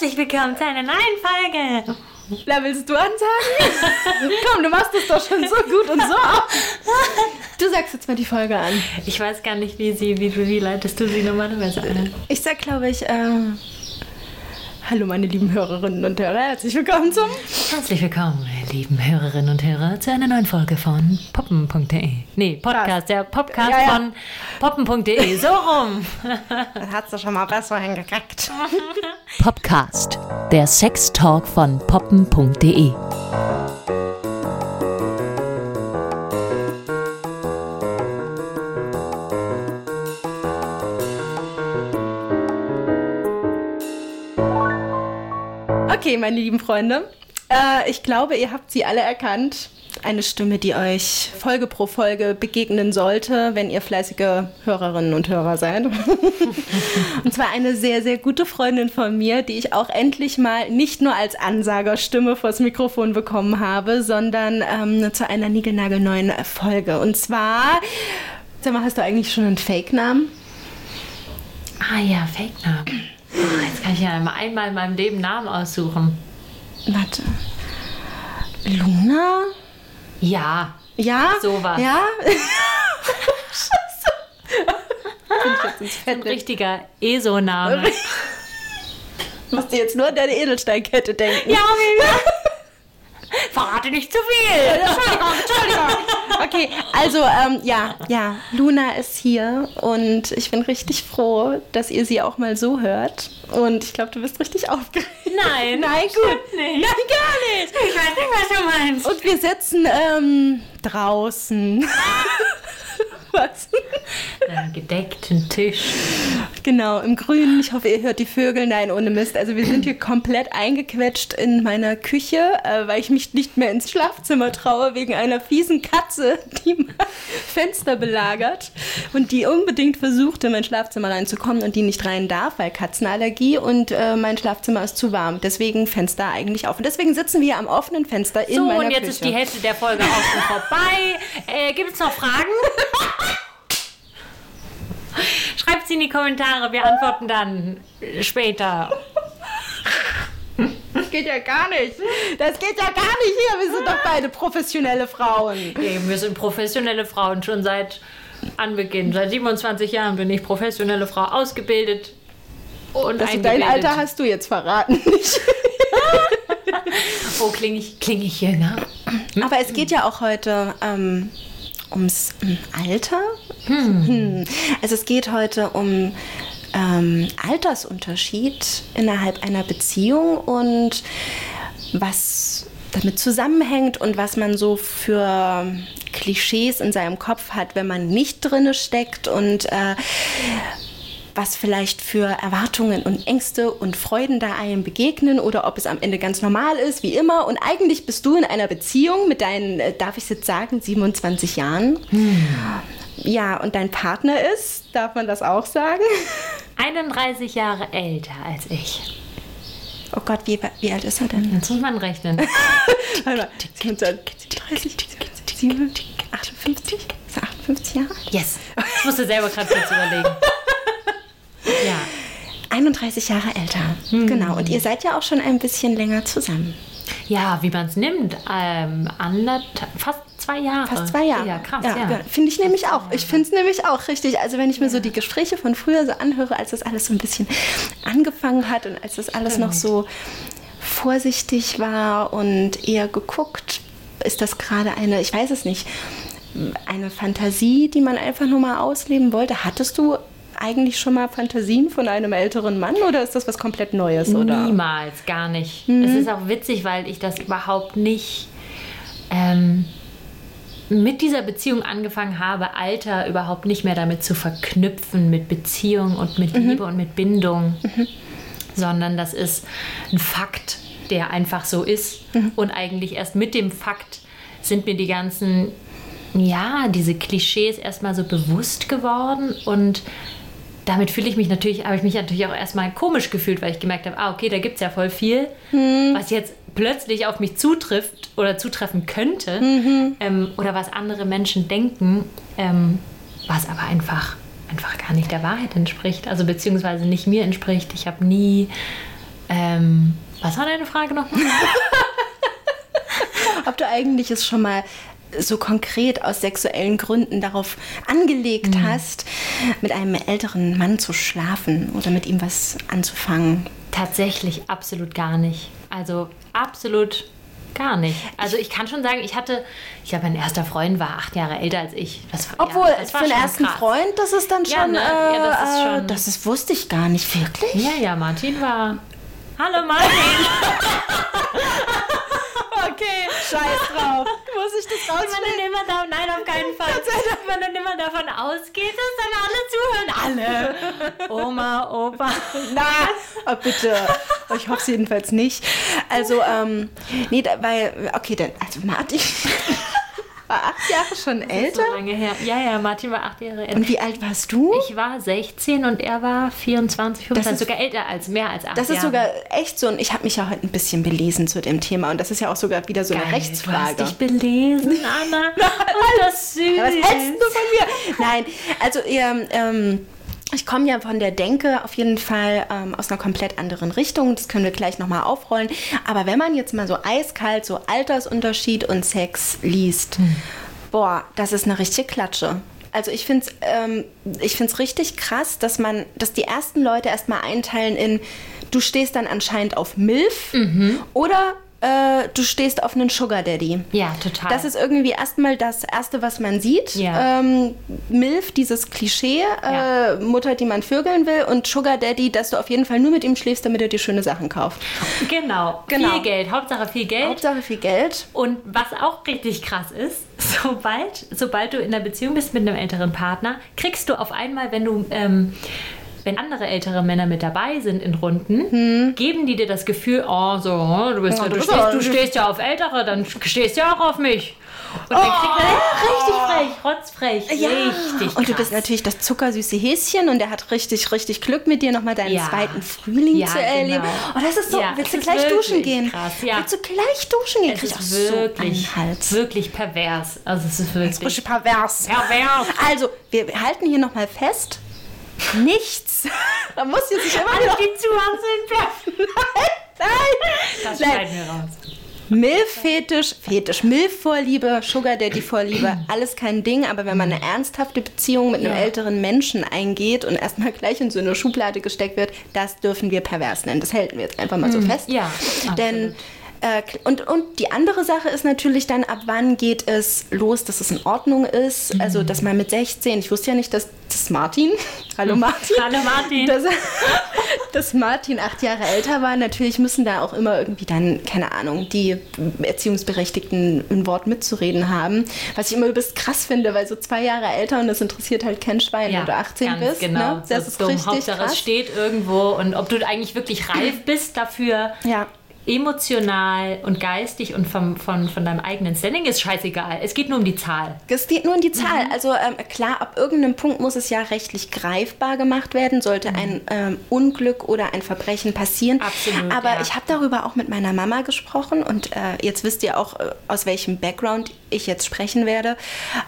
Herzlich willkommen zu einer neuen Folge. Na, willst du ansagen? Komm, du machst es doch schon so gut und so. Du sagst jetzt mal die Folge an. Ich weiß gar nicht, wie sie, wie, wie leitest du sie normalerweise an? Ich sag, glaube ich, ähm, Hallo meine lieben Hörerinnen und Hörer, herzlich willkommen zum Herzlich willkommen, lieben Hörerinnen und Hörer, zu einer neuen Folge von poppen.de. Nee, Podcast, der Podcast Ja, ja. von poppen.de. So rum. Das hat's doch schon mal besser hingekriegt. Podcast, der Sextalk von poppen.de. Okay, meine lieben Freunde, äh, ich glaube, ihr habt sie alle erkannt. Eine Stimme, die euch Folge pro Folge begegnen sollte, wenn ihr fleißige Hörerinnen und Hörer seid. und zwar eine sehr, sehr gute Freundin von mir, die ich auch endlich mal nicht nur als Ansagerstimme vors Mikrofon bekommen habe, sondern ähm, zu einer niegelnagelneuen Folge. Und zwar, sag mal, hast du eigentlich schon einen Fake-Namen? Ah ja, Fake-Namen. Ah, jetzt kann ich ja mal einmal in meinem Leben Namen aussuchen. Warte. Luna? Ja, Ja? Sowas. Ja? Scheiße. Ein richtiger ESO-Name. Musst du jetzt nur an deine Edelsteinkette denken. Ja, Mimi. Verrate nicht zu viel. Entschuldigung, Entschuldigung. Okay, also ähm, ja, ja, Luna ist hier und ich bin richtig froh, dass ihr sie auch mal so hört. Und ich glaube, du bist richtig aufgeregt. Nein. Nein, gut. nicht. Nein, gar nicht. Ich weiß nicht, was du meinst. Und wir sitzen ähm, draußen. Was? Einen gedeckten Tisch. Genau, im Grünen. Ich hoffe, ihr hört die Vögel. Nein, ohne Mist. Also wir sind hier komplett eingequetscht in meiner Küche, äh, weil ich mich nicht mehr ins Schlafzimmer traue, wegen einer fiesen Katze, die mein Fenster belagert und die unbedingt versucht, in mein Schlafzimmer reinzukommen und die nicht rein darf, weil Katzenallergie und äh, mein Schlafzimmer ist zu warm. Deswegen Fenster eigentlich offen. Deswegen sitzen wir am offenen Fenster in So, meiner und jetzt Küche. ist die Hälfte der Folge auch schon vorbei. Äh, Gibt es noch Fragen? Schreibt sie in die Kommentare, wir antworten dann später. Das geht ja gar nicht. Das geht ja gar nicht hier. Wir sind doch beide professionelle Frauen. Nee, wir sind professionelle Frauen schon seit Anbeginn. Seit 27 Jahren bin ich professionelle Frau ausgebildet und Also dein. Alter hast du jetzt verraten. Oh, klinge ich, kling ich jünger? Aber es geht ja auch heute ähm, ums ähm, Alter. Hm. Also es geht heute um ähm, Altersunterschied innerhalb einer Beziehung und was damit zusammenhängt und was man so für Klischees in seinem Kopf hat, wenn man nicht drinne steckt und äh, was vielleicht für Erwartungen und Ängste und Freuden da einem begegnen oder ob es am Ende ganz normal ist, wie immer. Und eigentlich bist du in einer Beziehung mit deinen, äh, darf ich es jetzt sagen, 27 Jahren. Ja, und dein Partner ist, darf man das auch sagen? 31 Jahre älter als ich. Oh Gott, wie, wie alt ist er denn? Jetzt muss man rechnen. Warte mal, 30, 7, 58? Ist er 58 Jahre? Yes. Ich musste selber gerade kurz überlegen. Ja. 31 Jahre älter. Genau. Und ihr seid ja auch schon ein bisschen länger zusammen. Ja, wie man es nimmt. Ähm, fast zwei Jahre. Fast zwei Jahre. Ja, krass, ja. Finde ich nämlich auch. Ich finde es nämlich auch richtig. Also wenn ich mir so die Gespräche von früher so anhöre, als das alles so ein bisschen angefangen hat und als das alles noch so vorsichtig war und eher geguckt, ist das gerade eine, ich weiß es nicht, eine Fantasie, die man einfach nur mal ausleben wollte. Hattest du eigentlich schon mal Fantasien von einem älteren Mann oder ist das was komplett Neues? Oder? Niemals, gar nicht. Mhm. Es ist auch witzig, weil ich das überhaupt nicht ähm, mit dieser Beziehung angefangen habe, Alter überhaupt nicht mehr damit zu verknüpfen, mit Beziehung und mit Mhm. Liebe und mit Bindung, sondern das ist ein Fakt, der einfach so ist. Mhm. Und eigentlich erst mit dem Fakt sind mir die ganzen, ja, diese Klischees erstmal so bewusst geworden und damit fühle ich mich natürlich, habe ich mich natürlich auch erstmal komisch gefühlt, weil ich gemerkt habe, ah, okay, da gibt es ja voll viel, was jetzt plötzlich auf mich zutrifft oder zutreffen könnte ähm, oder was andere Menschen denken, ähm, was aber einfach, einfach gar nicht der Wahrheit entspricht, also beziehungsweise nicht mir entspricht. Ich habe nie Ähm, was war deine Frage nochmal? Ob du eigentlich es schon mal so konkret aus sexuellen Gründen darauf angelegt Mhm. hast, mit einem älteren Mann zu schlafen oder mit ihm was anzufangen. Tatsächlich absolut gar nicht. Also absolut gar nicht. Also ich kann schon sagen, ich hatte, ich glaube, mein erster Freund war acht Jahre älter als ich. Das, Obwohl, ja, das war für den ersten krass. Freund, das ist dann Ja, schon. ne? Ja, das ist äh, schon- Das ist, wusste ich gar nicht wirklich. Ja, ja, Martin war. Hallo Martin! Okay, scheiß drauf. Muss ich das Wenn man immer da, nein, auf keinen Fall. Wenn man dann immer davon ausgeht, dass dann alle zuhören. Alle. Oma, Opa. Na, oh, bitte. Oh, Ich hoffe es jedenfalls nicht. Also, ähm, nee, da, weil, okay, dann, also Martin war acht Jahre schon älter. So lange her. Ja, ja, Martin war acht Jahre älter. Und wie alt warst du? Ich war 16 und er war 24, 25, ist- sogar älter als mehr als acht Das ist Jahre. sogar echt so, und ich habe mich ja heute ein bisschen belesen zu dem Thema und das ist ja auch sogar wieder so eine Geil, Rechtsfrage. Du hast dich belesen, Anna. Und das süß. Ja, was hältst du von mir? Nein, also ihr, ähm, ich komme ja von der Denke auf jeden Fall ähm, aus einer komplett anderen Richtung. Das können wir gleich nochmal aufrollen. Aber wenn man jetzt mal so eiskalt so Altersunterschied und Sex liest, boah, das ist eine richtige Klatsche. Also ich finde es ähm, ich find's richtig krass, dass man, dass die ersten Leute erstmal einteilen in, du stehst dann anscheinend auf MILF oder äh, du stehst auf einen Sugar Daddy. Ja, total. Das ist irgendwie erstmal das Erste, was man sieht. Ja. Ähm, MILF, dieses Klischee, Ja. äh, Mutter, die man vögeln will und Sugar Daddy, dass du auf jeden Fall nur mit ihm schläfst, damit er dir schöne Sachen kauft. genau. Genau. Viel Geld, Hauptsache viel Geld. Hauptsache viel Geld. Und was auch richtig krass ist, sobald, sobald du in einer Beziehung bist mit einem älteren Partner, kriegst du auf einmal, wenn du, ähm, wenn andere ältere Männer mit dabei sind in Runden, geben die dir das Gefühl, oh, so, oh, du, bist, Ja, ja, du stehst, ja- du stehst ja auf Ältere, dann stehst du ja auch auf mich. Und dann kriegt man richtig frech, rotzfrech, richtig und du krass. bist natürlich das zuckersüße Häschen und er hat richtig, richtig Glück mit dir nochmal deinen Ja. zweiten Frühling Ja, zu erleben. genau. Oh, das ist so, Ja, willst du es ist gleich duschen gehen? krass, ja. Willst du gleich duschen gehen? es Krieg ist so wirklich, Hals. wirklich pervers. Also es ist wirklich Richtig pervers. pervers. Also, wir halten hier nochmal fest. Nichts. da muss jetzt sich immer Alle, noch. die zu Hause sind, pervers. Nein, Das schneiden wir raus. Milf-Fetisch, Fetisch, Milf-Vorliebe, Sugar Daddy-Vorliebe, alles kein Ding, aber wenn man eine ernsthafte Beziehung mit einem Ja. älteren Menschen eingeht und erstmal gleich in so eine Schublade gesteckt wird, das dürfen wir pervers nennen. Das halten wir jetzt einfach mal so fest. Mhm. Ja, Denn äh, und, und die andere Sache ist natürlich dann, ab wann geht es los, dass es in Ordnung ist. Mhm. Also, dass man mit 16, ich wusste ja nicht, dass, dass Martin, hallo Martin, Hallo Martin. dass, dass Martin acht Jahre älter war. Natürlich müssen da auch immer irgendwie dann, keine Ahnung, die Erziehungsberechtigten ein Wort mitzureden haben. Was ich immer übelst krass finde, weil so zwei Jahre älter und das interessiert halt kein Schwein, wenn du 18 ganz bist. Genau. Ne? Das so ist dumm. richtig Hauptsache, krass. es steht irgendwo und ob du eigentlich wirklich reif bist dafür, Ja. Emotional und geistig und vom, von, von deinem eigenen Standing, ist scheißegal. Es geht nur um die Zahl. Es geht nur um die Zahl. Mhm. Also ähm, klar, ab irgendeinem Punkt muss es ja rechtlich greifbar gemacht werden, sollte ein ähm, Unglück oder ein Verbrechen passieren. Mhm. Absolut, Aber ja. ich habe darüber auch mit meiner Mama gesprochen und äh, jetzt wisst ihr auch, äh, aus welchem Background ich jetzt sprechen werde.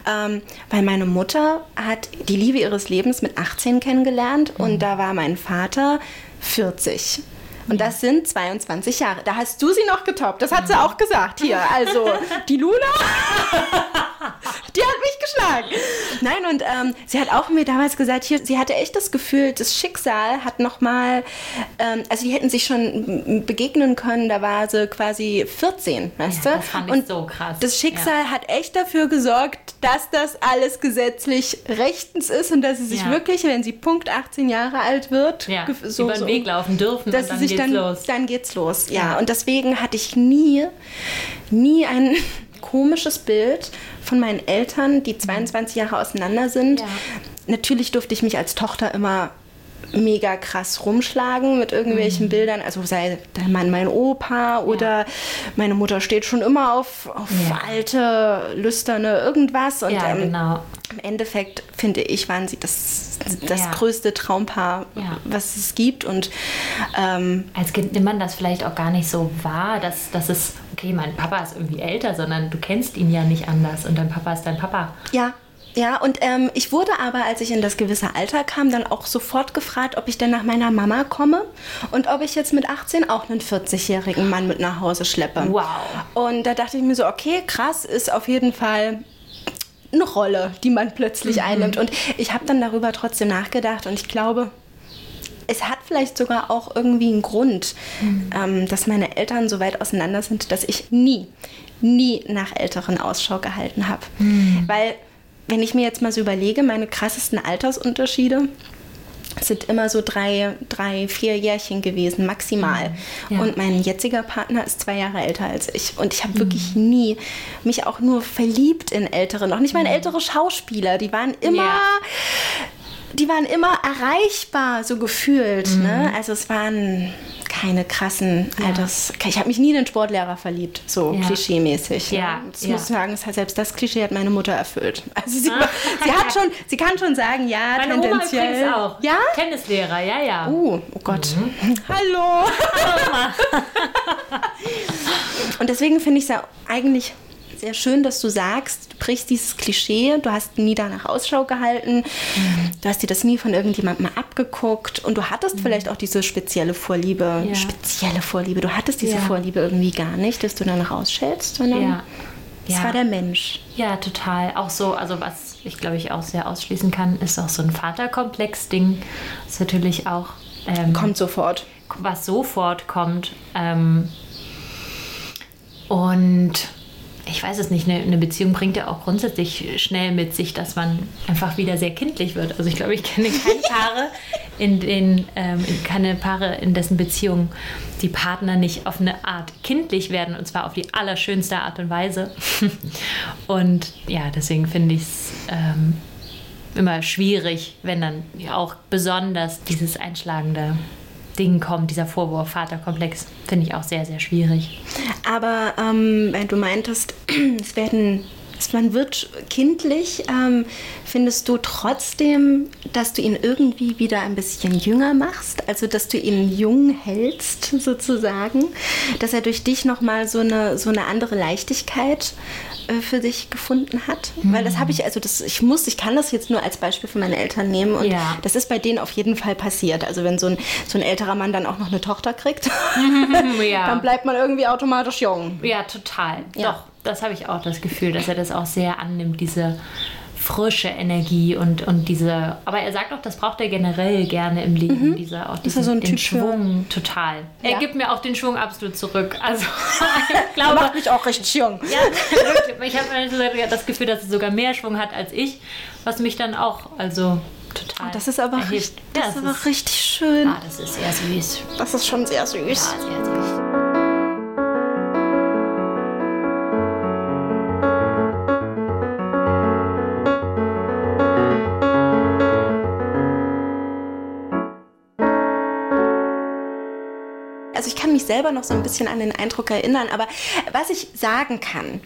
Ähm, weil meine Mutter hat die Liebe ihres Lebens mit 18 kennengelernt Mhm. und da war mein Vater 40. Und das sind 22 Jahre. Da hast du sie noch getoppt. Das hat sie auch gesagt. Hier, also die Luna, die hat mich geschlagen. Nein, und ähm, sie hat auch mir damals gesagt, hier, sie hatte echt das Gefühl, das Schicksal hat nochmal, ähm, also die hätten sich schon begegnen können, da war sie quasi 14, weißt Ja, du? das fand ich und so krass. Das Schicksal hat echt dafür gesorgt, dass das alles gesetzlich rechtens ist und dass sie sich Ja. wirklich, wenn sie Punkt 18 Jahre alt wird, Ja, gef- über den Weg laufen dürfen dass sie sich dann, los. dann geht's los. Ja. Ja. und deswegen hatte ich nie, nie ein komisches Bild von meinen Eltern, die 22 Jahre auseinander sind. Ja. Natürlich durfte ich mich als Tochter immer mega krass rumschlagen mit Mhm. irgendwelchen Bildern. Also sei dann mein, mein Opa oder meine Mutter steht schon immer auf, auf Ja. alte, lüsterne irgendwas. Und ja, ähm, genau. Im Endeffekt, finde ich, waren sie das, das Ja. größte Traumpaar, Ja. was es gibt. Und ähm, Als Kind nimmt man das vielleicht auch gar nicht so wahr, dass, dass es, okay, mein Papa ist irgendwie älter, sondern du kennst ihn ja nicht anders und dein Papa ist dein Papa. ja, Ja, und ähm, ich wurde aber, als ich in das gewisse Alter kam, dann auch sofort gefragt, ob ich denn nach meiner Mama komme und ob ich jetzt mit 18 auch einen 40-jährigen Mann mit nach Hause schleppe. Wow. Und da dachte ich mir so, okay, krass, ist auf jeden Fall eine Rolle, die man plötzlich Mhm. einnimmt. Und ich habe dann darüber trotzdem nachgedacht und ich glaube, es hat vielleicht sogar auch irgendwie einen Grund, Mhm. ähm, dass meine Eltern so weit auseinander sind, dass ich nie, nie nach Älteren Ausschau gehalten habe. Mhm. Weil, wenn ich mir jetzt mal so überlege, meine krassesten Altersunterschiede sind immer so drei, drei, vier Jährchen gewesen, maximal. Ja. Und mein jetziger Partner ist zwei Jahre älter als ich. Und ich habe Mhm. wirklich nie mich auch nur verliebt in Ältere. Noch nicht mal in ältere Schauspieler. Die waren immer Mhm. Ja. die waren immer erreichbar, so gefühlt. Mhm. Ne? Also es waren keine krassen Alters... Ich habe mich nie in einen Sportlehrer verliebt, so Ja. klischee-mäßig. Ja, Ne? Ja. muss ich sagen, das hat, selbst das Klischee hat meine Mutter erfüllt. Also sie, sie hat schon, sie kann schon sagen, ja, Meine Oma tendenziell. übrigens auch. Ja? Tennislehrer, ja, ja. Uh, oh Gott. Mhm. Hallo. Und deswegen finde ich es ja eigentlich sehr schön, dass du sagst, du brichst dieses Klischee, du hast nie danach Ausschau gehalten, du hast dir das nie von irgendjemandem abgeguckt und du hattest vielleicht auch diese spezielle Vorliebe, Ja. spezielle Vorliebe, du hattest diese Ja. Vorliebe irgendwie gar nicht, dass du danach ausschältst, sondern Ja. es Ja. war der Mensch. Ja, total. Auch so, also was ich glaube ich auch sehr ausschließen kann, ist auch so ein Vaterkomplex-Ding. Das ist natürlich auch ähm, Kommt sofort. was sofort kommt. Ähm, und ich weiß es nicht, eine, eine Beziehung bringt ja auch grundsätzlich schnell mit sich, dass man einfach wieder sehr kindlich wird. Also ich glaube, ich kenne keine Paare, in den, ähm, in- keine Paare, in dessen Beziehung die Partner nicht auf eine Art kindlich werden und zwar auf die allerschönste Art und Weise. und ja, deswegen finde ich es ähm, immer schwierig, wenn dann auch besonders dieses einschlagende Ding kommt, dieser Vorwurf, Vaterkomplex, finde ich auch sehr, sehr schwierig. Aber ähm, wenn du meintest, es werden, man wird kindlich, ähm, findest du trotzdem, dass du ihn irgendwie wieder ein bisschen jünger machst? Also, dass du ihn jung hältst, sozusagen? Dass er durch dich nochmal so eine, so eine andere Leichtigkeit äh, für sich gefunden hat? Weil das habe ich, also das, ich muss, ich kann das jetzt nur als Beispiel für meine Eltern nehmen und Ja. das ist bei denen auf jeden Fall passiert. Also wenn so ein, so ein älterer Mann dann auch noch eine Tochter kriegt, ja. dann bleibt man irgendwie automatisch jung. Ja, total. Ja. Doch, das habe ich auch das Gefühl, dass er das auch sehr annimmt, diese frische Energie und, und diese. Aber er sagt auch, das braucht er generell gerne im Leben, diese, auch diesen, er so ein den Typ für? Schwung, total. Er Ja. gibt mir auch den Schwung absolut zurück. Also ich glaube, Macht mich auch richtig jung. Ja. Ich habe gesagt das Gefühl, dass er sogar mehr Schwung hat als ich, was mich dann auch, also total. Oh, Das ist aber, erhebt. richtig, Ja, das ist aber richtig schön. Ah, das ist sehr süß. Das ist schon sehr süß. Ja, sehr süß. Also ich kann mich selber noch so ein bisschen an den Eindruck erinnern, aber was ich sagen kann,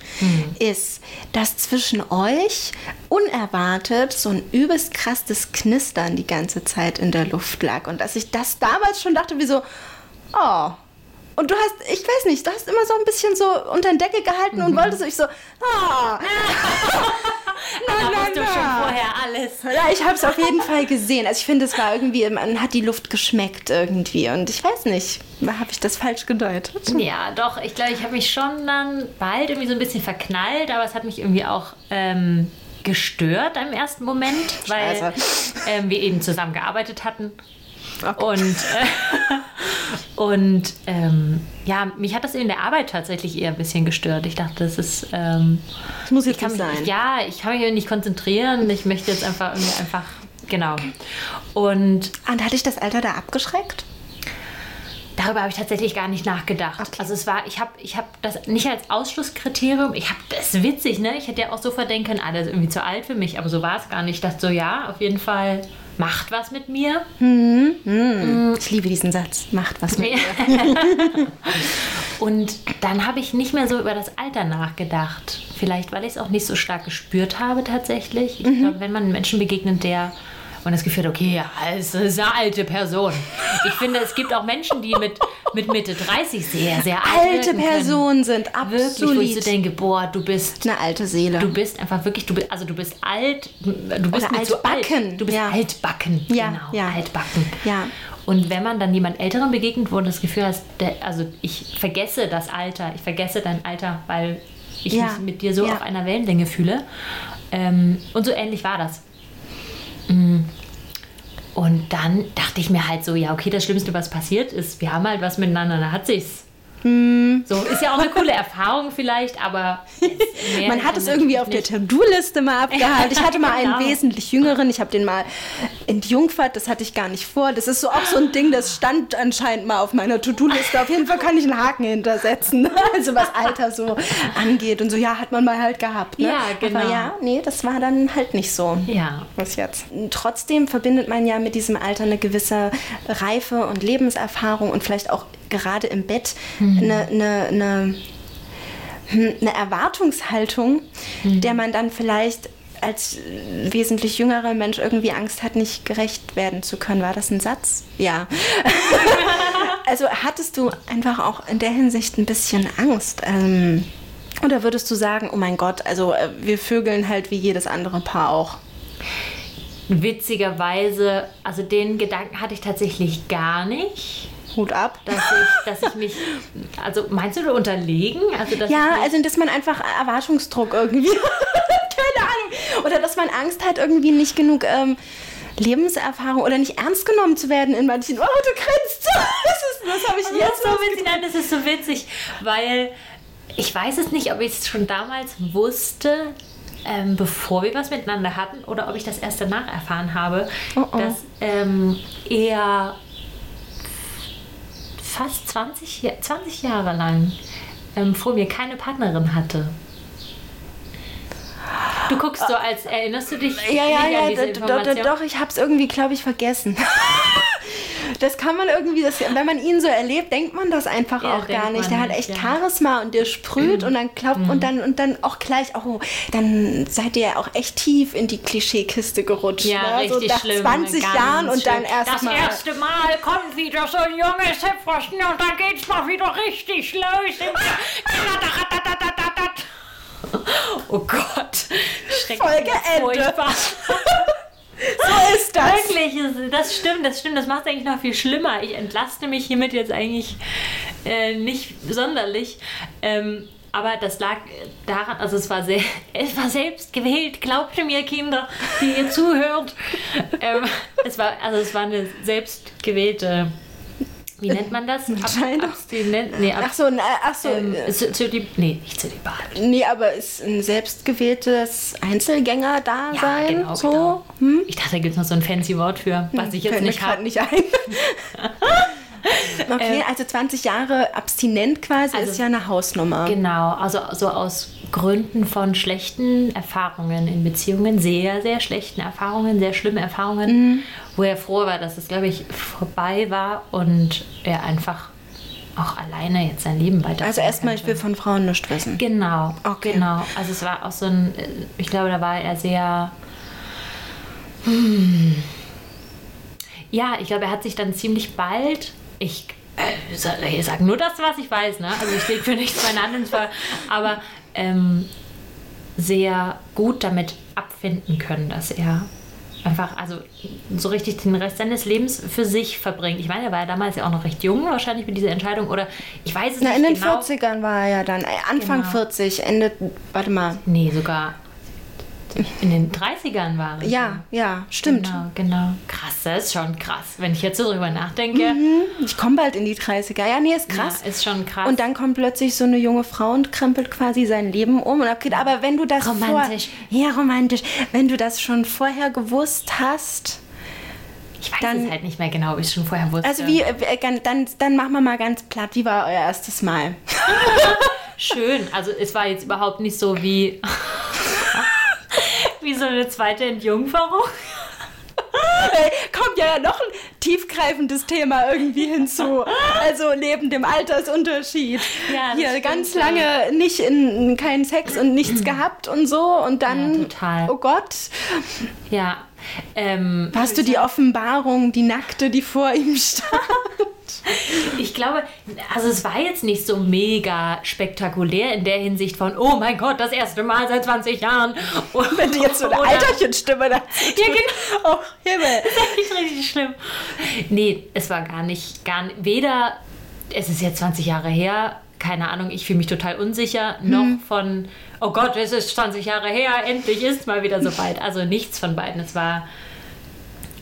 ist, dass zwischen euch unerwartet so ein übelst krasses Knistern die ganze Zeit in der Luft lag und dass ich das damals schon dachte, wie so, oh. Und du hast, ich weiß nicht, du hast immer so ein bisschen so unter den Deckel gehalten und wolltest so, ich so, ah. Da wusste du schon vorher alles. Ja, ich habe es auf jeden Fall gesehen. Also ich finde, es war irgendwie, man hat die Luft geschmeckt irgendwie. Und ich weiß nicht, habe ich das falsch gedeutet? Ja, doch, ich glaube, ich habe mich schon dann bald irgendwie so ein bisschen verknallt, aber es hat mich irgendwie auch ähm, gestört im ersten Moment, weil ähm, wir eben zusammen gearbeitet hatten. Und, äh, und ähm, ja, mich hat das in der Arbeit tatsächlich eher ein bisschen gestört. Ich dachte, das ist. Ähm, Das muss jetzt ich kann sein. Ja, ich kann mich nicht konzentrieren. Ich möchte jetzt einfach irgendwie einfach. Genau. Und Und hat dich das Alter da abgeschreckt? Darüber habe ich tatsächlich gar nicht nachgedacht. Okay. Also es war, ich habe ich hab das nicht als Ausschlusskriterium, ich habe das ist witzig, ne? Ich hätte ja auch sofort denken können, ah, der ist irgendwie zu alt für mich, aber so war es gar nicht. Ich dachte so, ja, auf jeden Fall macht was mit mir. Ich liebe diesen Satz. Macht was mit. Und dann habe ich nicht mehr so über das Alter nachgedacht. Vielleicht, weil ich es auch nicht so stark gespürt habe tatsächlich. Ich glaube, wenn man einem Menschen begegnet, der und das Gefühl okay, ja, es ist eine alte Person. Ich finde, es gibt auch Menschen, die mit, mit Mitte 30 sehr, sehr alt Alte. Personen sind Wirklich, wo ich so absolut denke, boah, du bist eine alte Seele. Du bist einfach wirklich, du bist, also du bist alt, du bist Oder altbacken, alt. Du bist ja. altbacken. Ja, genau, ja. altbacken. Ja. Und wenn man dann jemand Älteren begegnet, wo du das Gefühl hast, der, also ich vergesse das Alter, ich vergesse dein Alter, weil ich Ja, mich mit dir so auf einer Wellenlänge fühle. Ähm, und so ähnlich war das. Und dann dachte ich mir halt so, ja, okay, das Schlimmste, was passiert ist, wir haben halt was miteinander, da hat sich's. Hm. So, ist ja auch eine coole Erfahrung vielleicht, aber Man hat es irgendwie auf der nicht. To-Do-Liste mal abgehakt. Ich hatte mal einen Genau. wesentlich jüngeren, ich habe den mal entjungfert, das hatte ich gar nicht vor. Das ist so auch so ein Ding, das stand anscheinend mal auf meiner To-Do-Liste. Auf jeden Fall kann ich einen Haken hintersetzen, also was Alter so angeht. Und so, ja, hat man mal halt gehabt. Ne? Ja, genau. Aber ja, nee, das war dann halt nicht so. Ja, Bis jetzt. Trotzdem verbindet man ja mit diesem Alter eine gewisse Reife und Lebenserfahrung und vielleicht auch gerade im Bett eine, eine, eine, hm, eine Erwartungshaltung, der man dann vielleicht als wesentlich jüngerer Mensch irgendwie Angst hat, nicht gerecht werden zu können. War das ein Satz? Ja. also hattest du einfach auch in der Hinsicht ein bisschen Angst? Ähm, oder würdest du sagen, oh mein Gott, also äh, wir vögeln halt wie jedes andere Paar auch? witzigerweise, also den Gedanken hatte ich tatsächlich gar nicht. Hut ab. Dass ich, dass ich mich, also meinst du unterlegen? Also, dass Ja, also dass man einfach Erwartungsdruck irgendwie, keine Ahnung, oder dass man Angst hat, irgendwie nicht genug ähm, Lebenserfahrung oder nicht ernst genommen zu werden in manchen. Oh, du grinst. Das, ist- das habe ich das jetzt so witzig, nein, das ist so witzig, weil ich weiß es nicht, ob ich es schon damals wusste, ähm, bevor wir was miteinander hatten, oder ob ich das erst danach erfahren habe, Oh, oh. dass ähm, er fast 20, Ja- 20 Jahre lang ähm, vor mir keine Partnerin hatte. Du guckst so, als erinnerst du dich Ja, ja, nicht an ja, diese d- d- d- Information? doch, ich habe es irgendwie, glaube ich, vergessen. Das kann man irgendwie, das, wenn man ihn so erlebt, denkt man das einfach Ja, auch gar nicht. Der hat echt ja. Charisma und der sprüht und dann klopft und dann und dann auch gleich, oh, dann seid ihr auch echt tief in die Klischeekiste gerutscht. Ja, ne? richtig so nach schlimm. 20 ganz Jahren und dann erst Das mal. erste Mal kommt wieder so ein junges Hüpfrosten und dann geht's mal wieder richtig los. Oh Gott. Schrecklich. Folge Ende. Furchtbar. So ist das. Wirklich, das stimmt, das stimmt. Das macht es eigentlich noch viel schlimmer. Ich entlaste mich hiermit jetzt eigentlich äh, nicht sonderlich. Ähm, aber das lag daran, also es war sehr, es war selbst gewählt. Glaubt mir, Kinder, die ihr zuhört. ähm, es war, also es war eine selbst gewählte, wie nennt man das? Entscheidung? abstinent, nee, ab, Ach so, ach so. ähm, äh, Zö- Zölib- nee, nicht Zölibat. Nee, aber ist ein selbstgewähltes Einzelgänger-Dasein Ja, genau, so? genau. Hm? Ich dachte, da gibt es noch so ein fancy Wort für, was ich jetzt Fällt mir nicht habe. nicht ein. okay, also 20 Jahre abstinent quasi Also- ist ja eine Hausnummer. Genau, also so aus Gründen von schlechten Erfahrungen in Beziehungen, sehr, sehr schlechten Erfahrungen, sehr schlimme Erfahrungen, wo er froh war, dass es, glaube ich, vorbei war und er einfach auch alleine jetzt sein Leben weiter. Also erstmal, ich will von Frauen nichts wissen. Genau, Okay. genau. Also es war auch so ein, äh, ich glaube, da war er sehr. Hm. Ja, ich glaube, er hat sich dann ziemlich bald. Ich, äh, ich sage nur das, was ich weiß, ne? Also ich lege für nichts meine Hand ins Feuer, aber ähm, sehr gut damit abfinden können, dass er einfach, also so richtig den Rest seines Lebens für sich verbringt. Ich meine, er war ja damals ja auch noch recht jung, wahrscheinlich mit dieser Entscheidung, oder ich weiß es Na, nicht in den genau. 40ern war er ja dann, äh, Anfang Genau. 40, Ende, warte mal. Nee, sogar in den 30ern war es. Ja, ja, stimmt. Genau, genau. Krass, das ist schon krass. Wenn ich jetzt so drüber nachdenke, Ich komme bald in die 30er. Ja, nee, ist ja, krass. ist schon krass. Und dann kommt plötzlich so eine junge Frau und krempelt quasi sein Leben um und abgeht. Aber wenn du das Romantisch. vor, ja romantisch, wenn du das schon vorher gewusst hast, ich weiß dann- es halt nicht mehr genau, wie ich schon vorher wusste. also wie, äh, gan- dann, dann machen wir mal ganz platt. Wie war euer erstes Mal? Schön. Also es war jetzt überhaupt nicht so wie, wie so eine zweite Entjungferung. Ey, kommt ja noch ein tiefgreifendes Thema irgendwie hinzu. Also neben dem Altersunterschied. Ja, Hier ganz lange nicht in keinen Sex und nichts gehabt und so und dann Ja, total. oh Gott. Ja, Ähm, Warst du die Offenbarung, die Nackte, die vor ihm stand? Ich glaube, also es war jetzt nicht so mega spektakulär in der Hinsicht von, oh mein Gott, das erste Mal seit 20 Jahren. Und Wenn du jetzt so eine Alterchenstimme da Ja, genau. Oh, Himmel. Richtig, richtig schlimm. Nee, es war gar nicht, gar nicht, weder, es ist jetzt 20 Jahre her, keine Ahnung, ich fühle mich total unsicher, noch von, oh Gott, es ist 20 Jahre her, endlich ist mal wieder so weit. Also nichts von beiden. Es war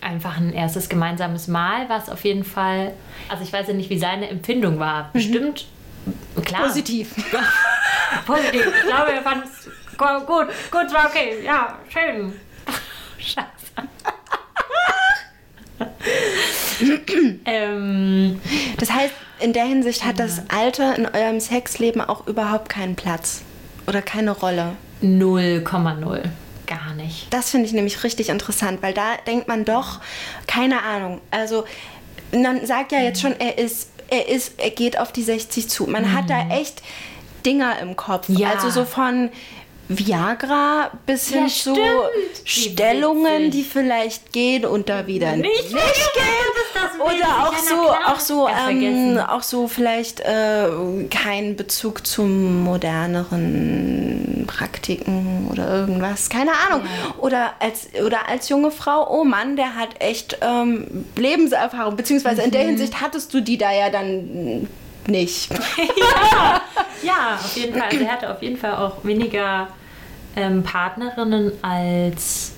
einfach ein erstes gemeinsames Mal, was auf jeden Fall, also ich weiß ja nicht, wie seine Empfindung war. Bestimmt, klar. Positiv. Positiv. Ich glaube, er fand es gut, gut, es war okay, ja, schön. Scheiße. ähm, Das heißt, in der Hinsicht hat das Alter in eurem Sexleben auch überhaupt keinen Platz oder keine Rolle. 0,0. Gar nicht. Das finde ich nämlich richtig interessant, weil da denkt man doch, keine Ahnung. Also, man sagt ja jetzt schon, er ist, er ist, er geht auf die 60 zu. Man hat da echt Dinger im Kopf. Mhm. Ja. Also so von Viagra bis hin Ja, zu Stellungen, die vielleicht gehen und da wieder nicht, Nicht gehen. Oder auch Ja, so, auch so, Ja, ähm, auch so vielleicht äh, kein Bezug zum moderneren Praktiken oder irgendwas. Keine Ahnung. Oder als oder als junge Frau, oh Mann, der hat echt ähm, Lebenserfahrung. Beziehungsweise in Mhm. der Hinsicht hattest du die da ja dann nicht. Ja, auf jeden Fall. Also er hatte auf jeden Fall auch weniger ähm, Partnerinnen als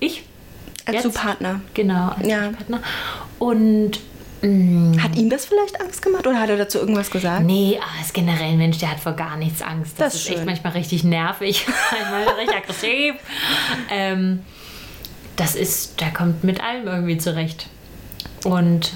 ich. Als du Partner. Genau, als Ja. Partner. Und mh, Hat ihm das vielleicht Angst gemacht oder hat er dazu irgendwas gesagt? Nee, aber ist generell ein Mensch, der hat vor gar nichts Angst. Das, Das ist ist echt manchmal richtig nervig, manchmal richtig aggressiv. Ähm, das ist, der kommt mit allem irgendwie zurecht. Und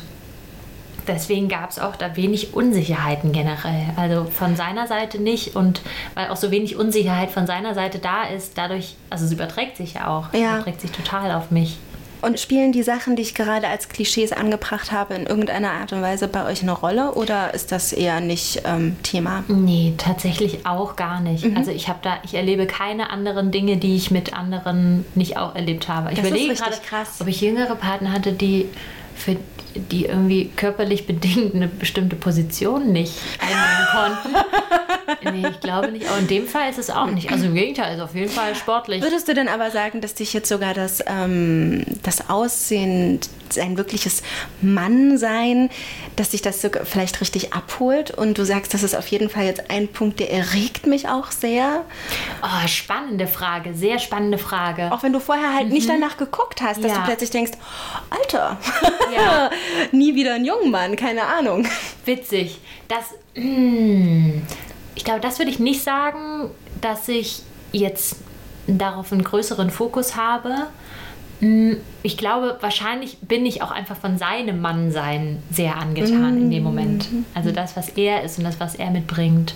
deswegen gab es auch da wenig Unsicherheiten generell. Also von seiner Seite nicht. Und weil auch so wenig Unsicherheit von seiner Seite da ist, dadurch, also es überträgt sich ja auch. Ja. Überträgt sich total auf mich. Und spielen die Sachen, die ich gerade als Klischees angebracht habe, in irgendeiner Art und Weise bei euch eine Rolle oder ist das eher nicht ähm, Thema? Nee, tatsächlich auch gar nicht. Also ich habe da, ich erlebe keine anderen Dinge, die ich mit anderen nicht auch erlebt habe. Ich Das überlege gerade, krass. ob ich jüngere Partner hatte, die für die irgendwie körperlich bedingt eine bestimmte Position nicht einnehmen konnten. nee, ich glaube nicht. Aber in dem Fall ist es auch nicht. Also im Gegenteil, ist auf jeden Fall sportlich. Würdest du denn aber sagen, dass dich jetzt sogar das, ähm, das Aussehen, sein wirkliches Mannsein, dass dich das sogar vielleicht richtig abholt und du sagst, das ist auf jeden Fall jetzt ein Punkt, der erregt mich auch sehr? Oh, spannende Frage, sehr spannende Frage. Auch wenn du vorher halt nicht danach geguckt hast, dass Ja. du plötzlich denkst, Alter, Ja. nie wieder ein junger Mann, keine Ahnung. Witzig. Das, hm, ich glaube, das würde ich nicht sagen, dass ich jetzt darauf einen größeren Fokus habe. Hm, Ich glaube, wahrscheinlich bin ich auch einfach von seinem Mannsein sehr angetan in dem Moment. Also das, was er ist und das, was er mitbringt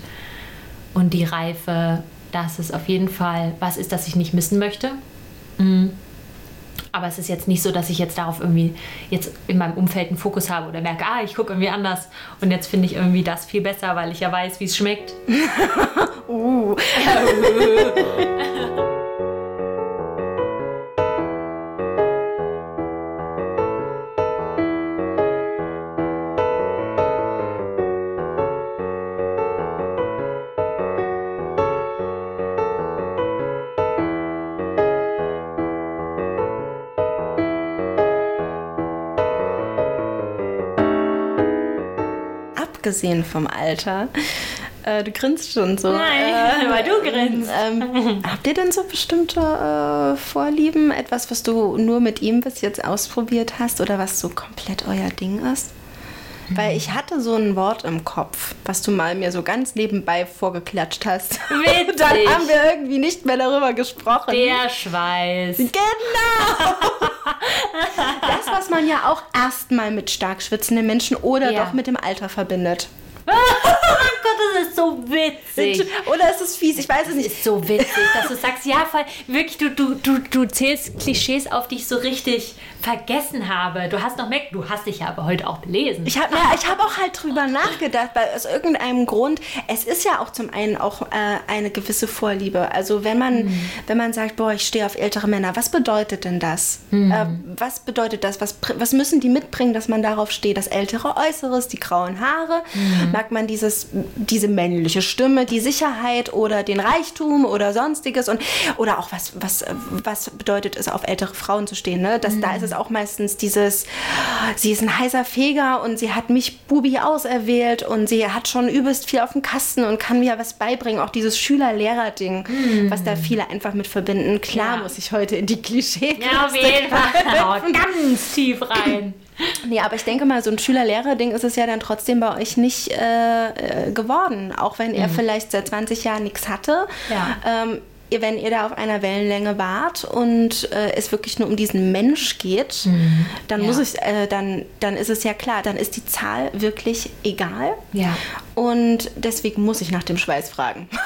und die Reife, das ist auf jeden Fall was ist, das ich nicht missen möchte. Hm. Aber es ist jetzt nicht so, dass ich jetzt darauf irgendwie jetzt in meinem Umfeld einen Fokus habe oder merke, ah, ich gucke irgendwie anders und jetzt finde ich irgendwie das viel besser, weil ich ja weiß, wie es schmeckt. Uh. Abgesehen vom Alter, äh, du grinst schon so. Nein, äh, weil du grinst. Ähm, habt ihr denn so bestimmte äh, Vorlieben? Etwas, was du nur mit ihm bis jetzt ausprobiert hast oder was so komplett euer Ding ist? Weil ich hatte so ein Wort im Kopf, was du mal mir so ganz nebenbei vorgeklatscht hast. Witzig. Dann haben wir irgendwie nicht mehr darüber gesprochen. Der Schweiß. Genau! das, was man ja auch erstmal mit stark schwitzenden Menschen oder Ja. doch mit dem Alter verbindet. Oh Gott das ist so witzig. Oder ist es fies? Ich weiß es nicht. ist so witzig, dass du sagst, ja, voll, wirklich, du, du, du, du zählst Klischees auf, die ich so richtig vergessen habe. Du hast noch mehr, du hast dich ja aber heute auch belesen. Ich habe ja, hab auch halt drüber nachgedacht, weil aus irgendeinem Grund, es ist ja auch zum einen auch äh, eine gewisse Vorliebe. Also wenn man, Mhm. wenn man sagt, boah, ich stehe auf ältere Männer, was bedeutet denn das? Mhm. Äh, was bedeutet das? Was, was müssen die mitbringen, dass man darauf steht? Das ältere Äußeres, die grauen Haare? Mhm. Mag man dieses, diese männliche Stimme, die Sicherheit oder den Reichtum oder sonstiges? Und, oder auch was, was, was bedeutet es, auf ältere Frauen zu stehen? Ne? Das, Da ist es auch meistens dieses, sie ist ein heißer Feger und sie hat mich Bubi auserwählt und sie hat schon übelst viel auf dem Kasten und kann mir was beibringen. Auch dieses Schüler-Lehrer-Ding, was da viele einfach mit verbinden. Klar Ja. muss ich heute in die Klischee. ja, auf jeden Fall. Oh, ganz tief rein. Nee, aber ich denke mal, so ein Schüler-Lehrer-Ding ist es ja dann trotzdem bei euch nicht äh, äh, geworden. Auch wenn er vielleicht seit 20 Jahren nichts hatte. Ja. Ähm, ihr- wenn ihr da auf einer Wellenlänge wart und äh, es wirklich nur um diesen Mensch geht, dann Ja. muss ich, äh, dann, dann ist es ja klar, dann ist die Zahl wirklich egal. Ja. Und deswegen muss ich nach dem Schweiß fragen.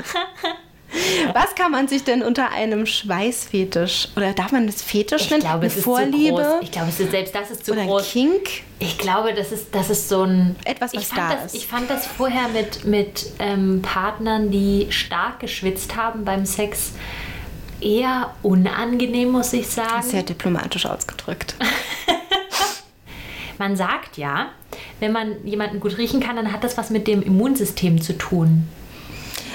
Was kann man sich denn unter einem Schweißfetisch oder darf man das Fetisch Ich nennen? glaube, Eine es ist Vorliebe zu groß. Ich glaube, es ist, selbst das ist zu oder groß. Kink? Ich glaube, das ist, das ist so ein. Etwas, was ich fand da das, ist. Ich fand das vorher mit, mit ähm, Partnern, die stark geschwitzt haben beim Sex, eher unangenehm, muss ich sagen. Sehr diplomatisch ausgedrückt. Man sagt ja, wenn man jemanden gut riechen kann, dann hat das was mit dem Immunsystem zu tun.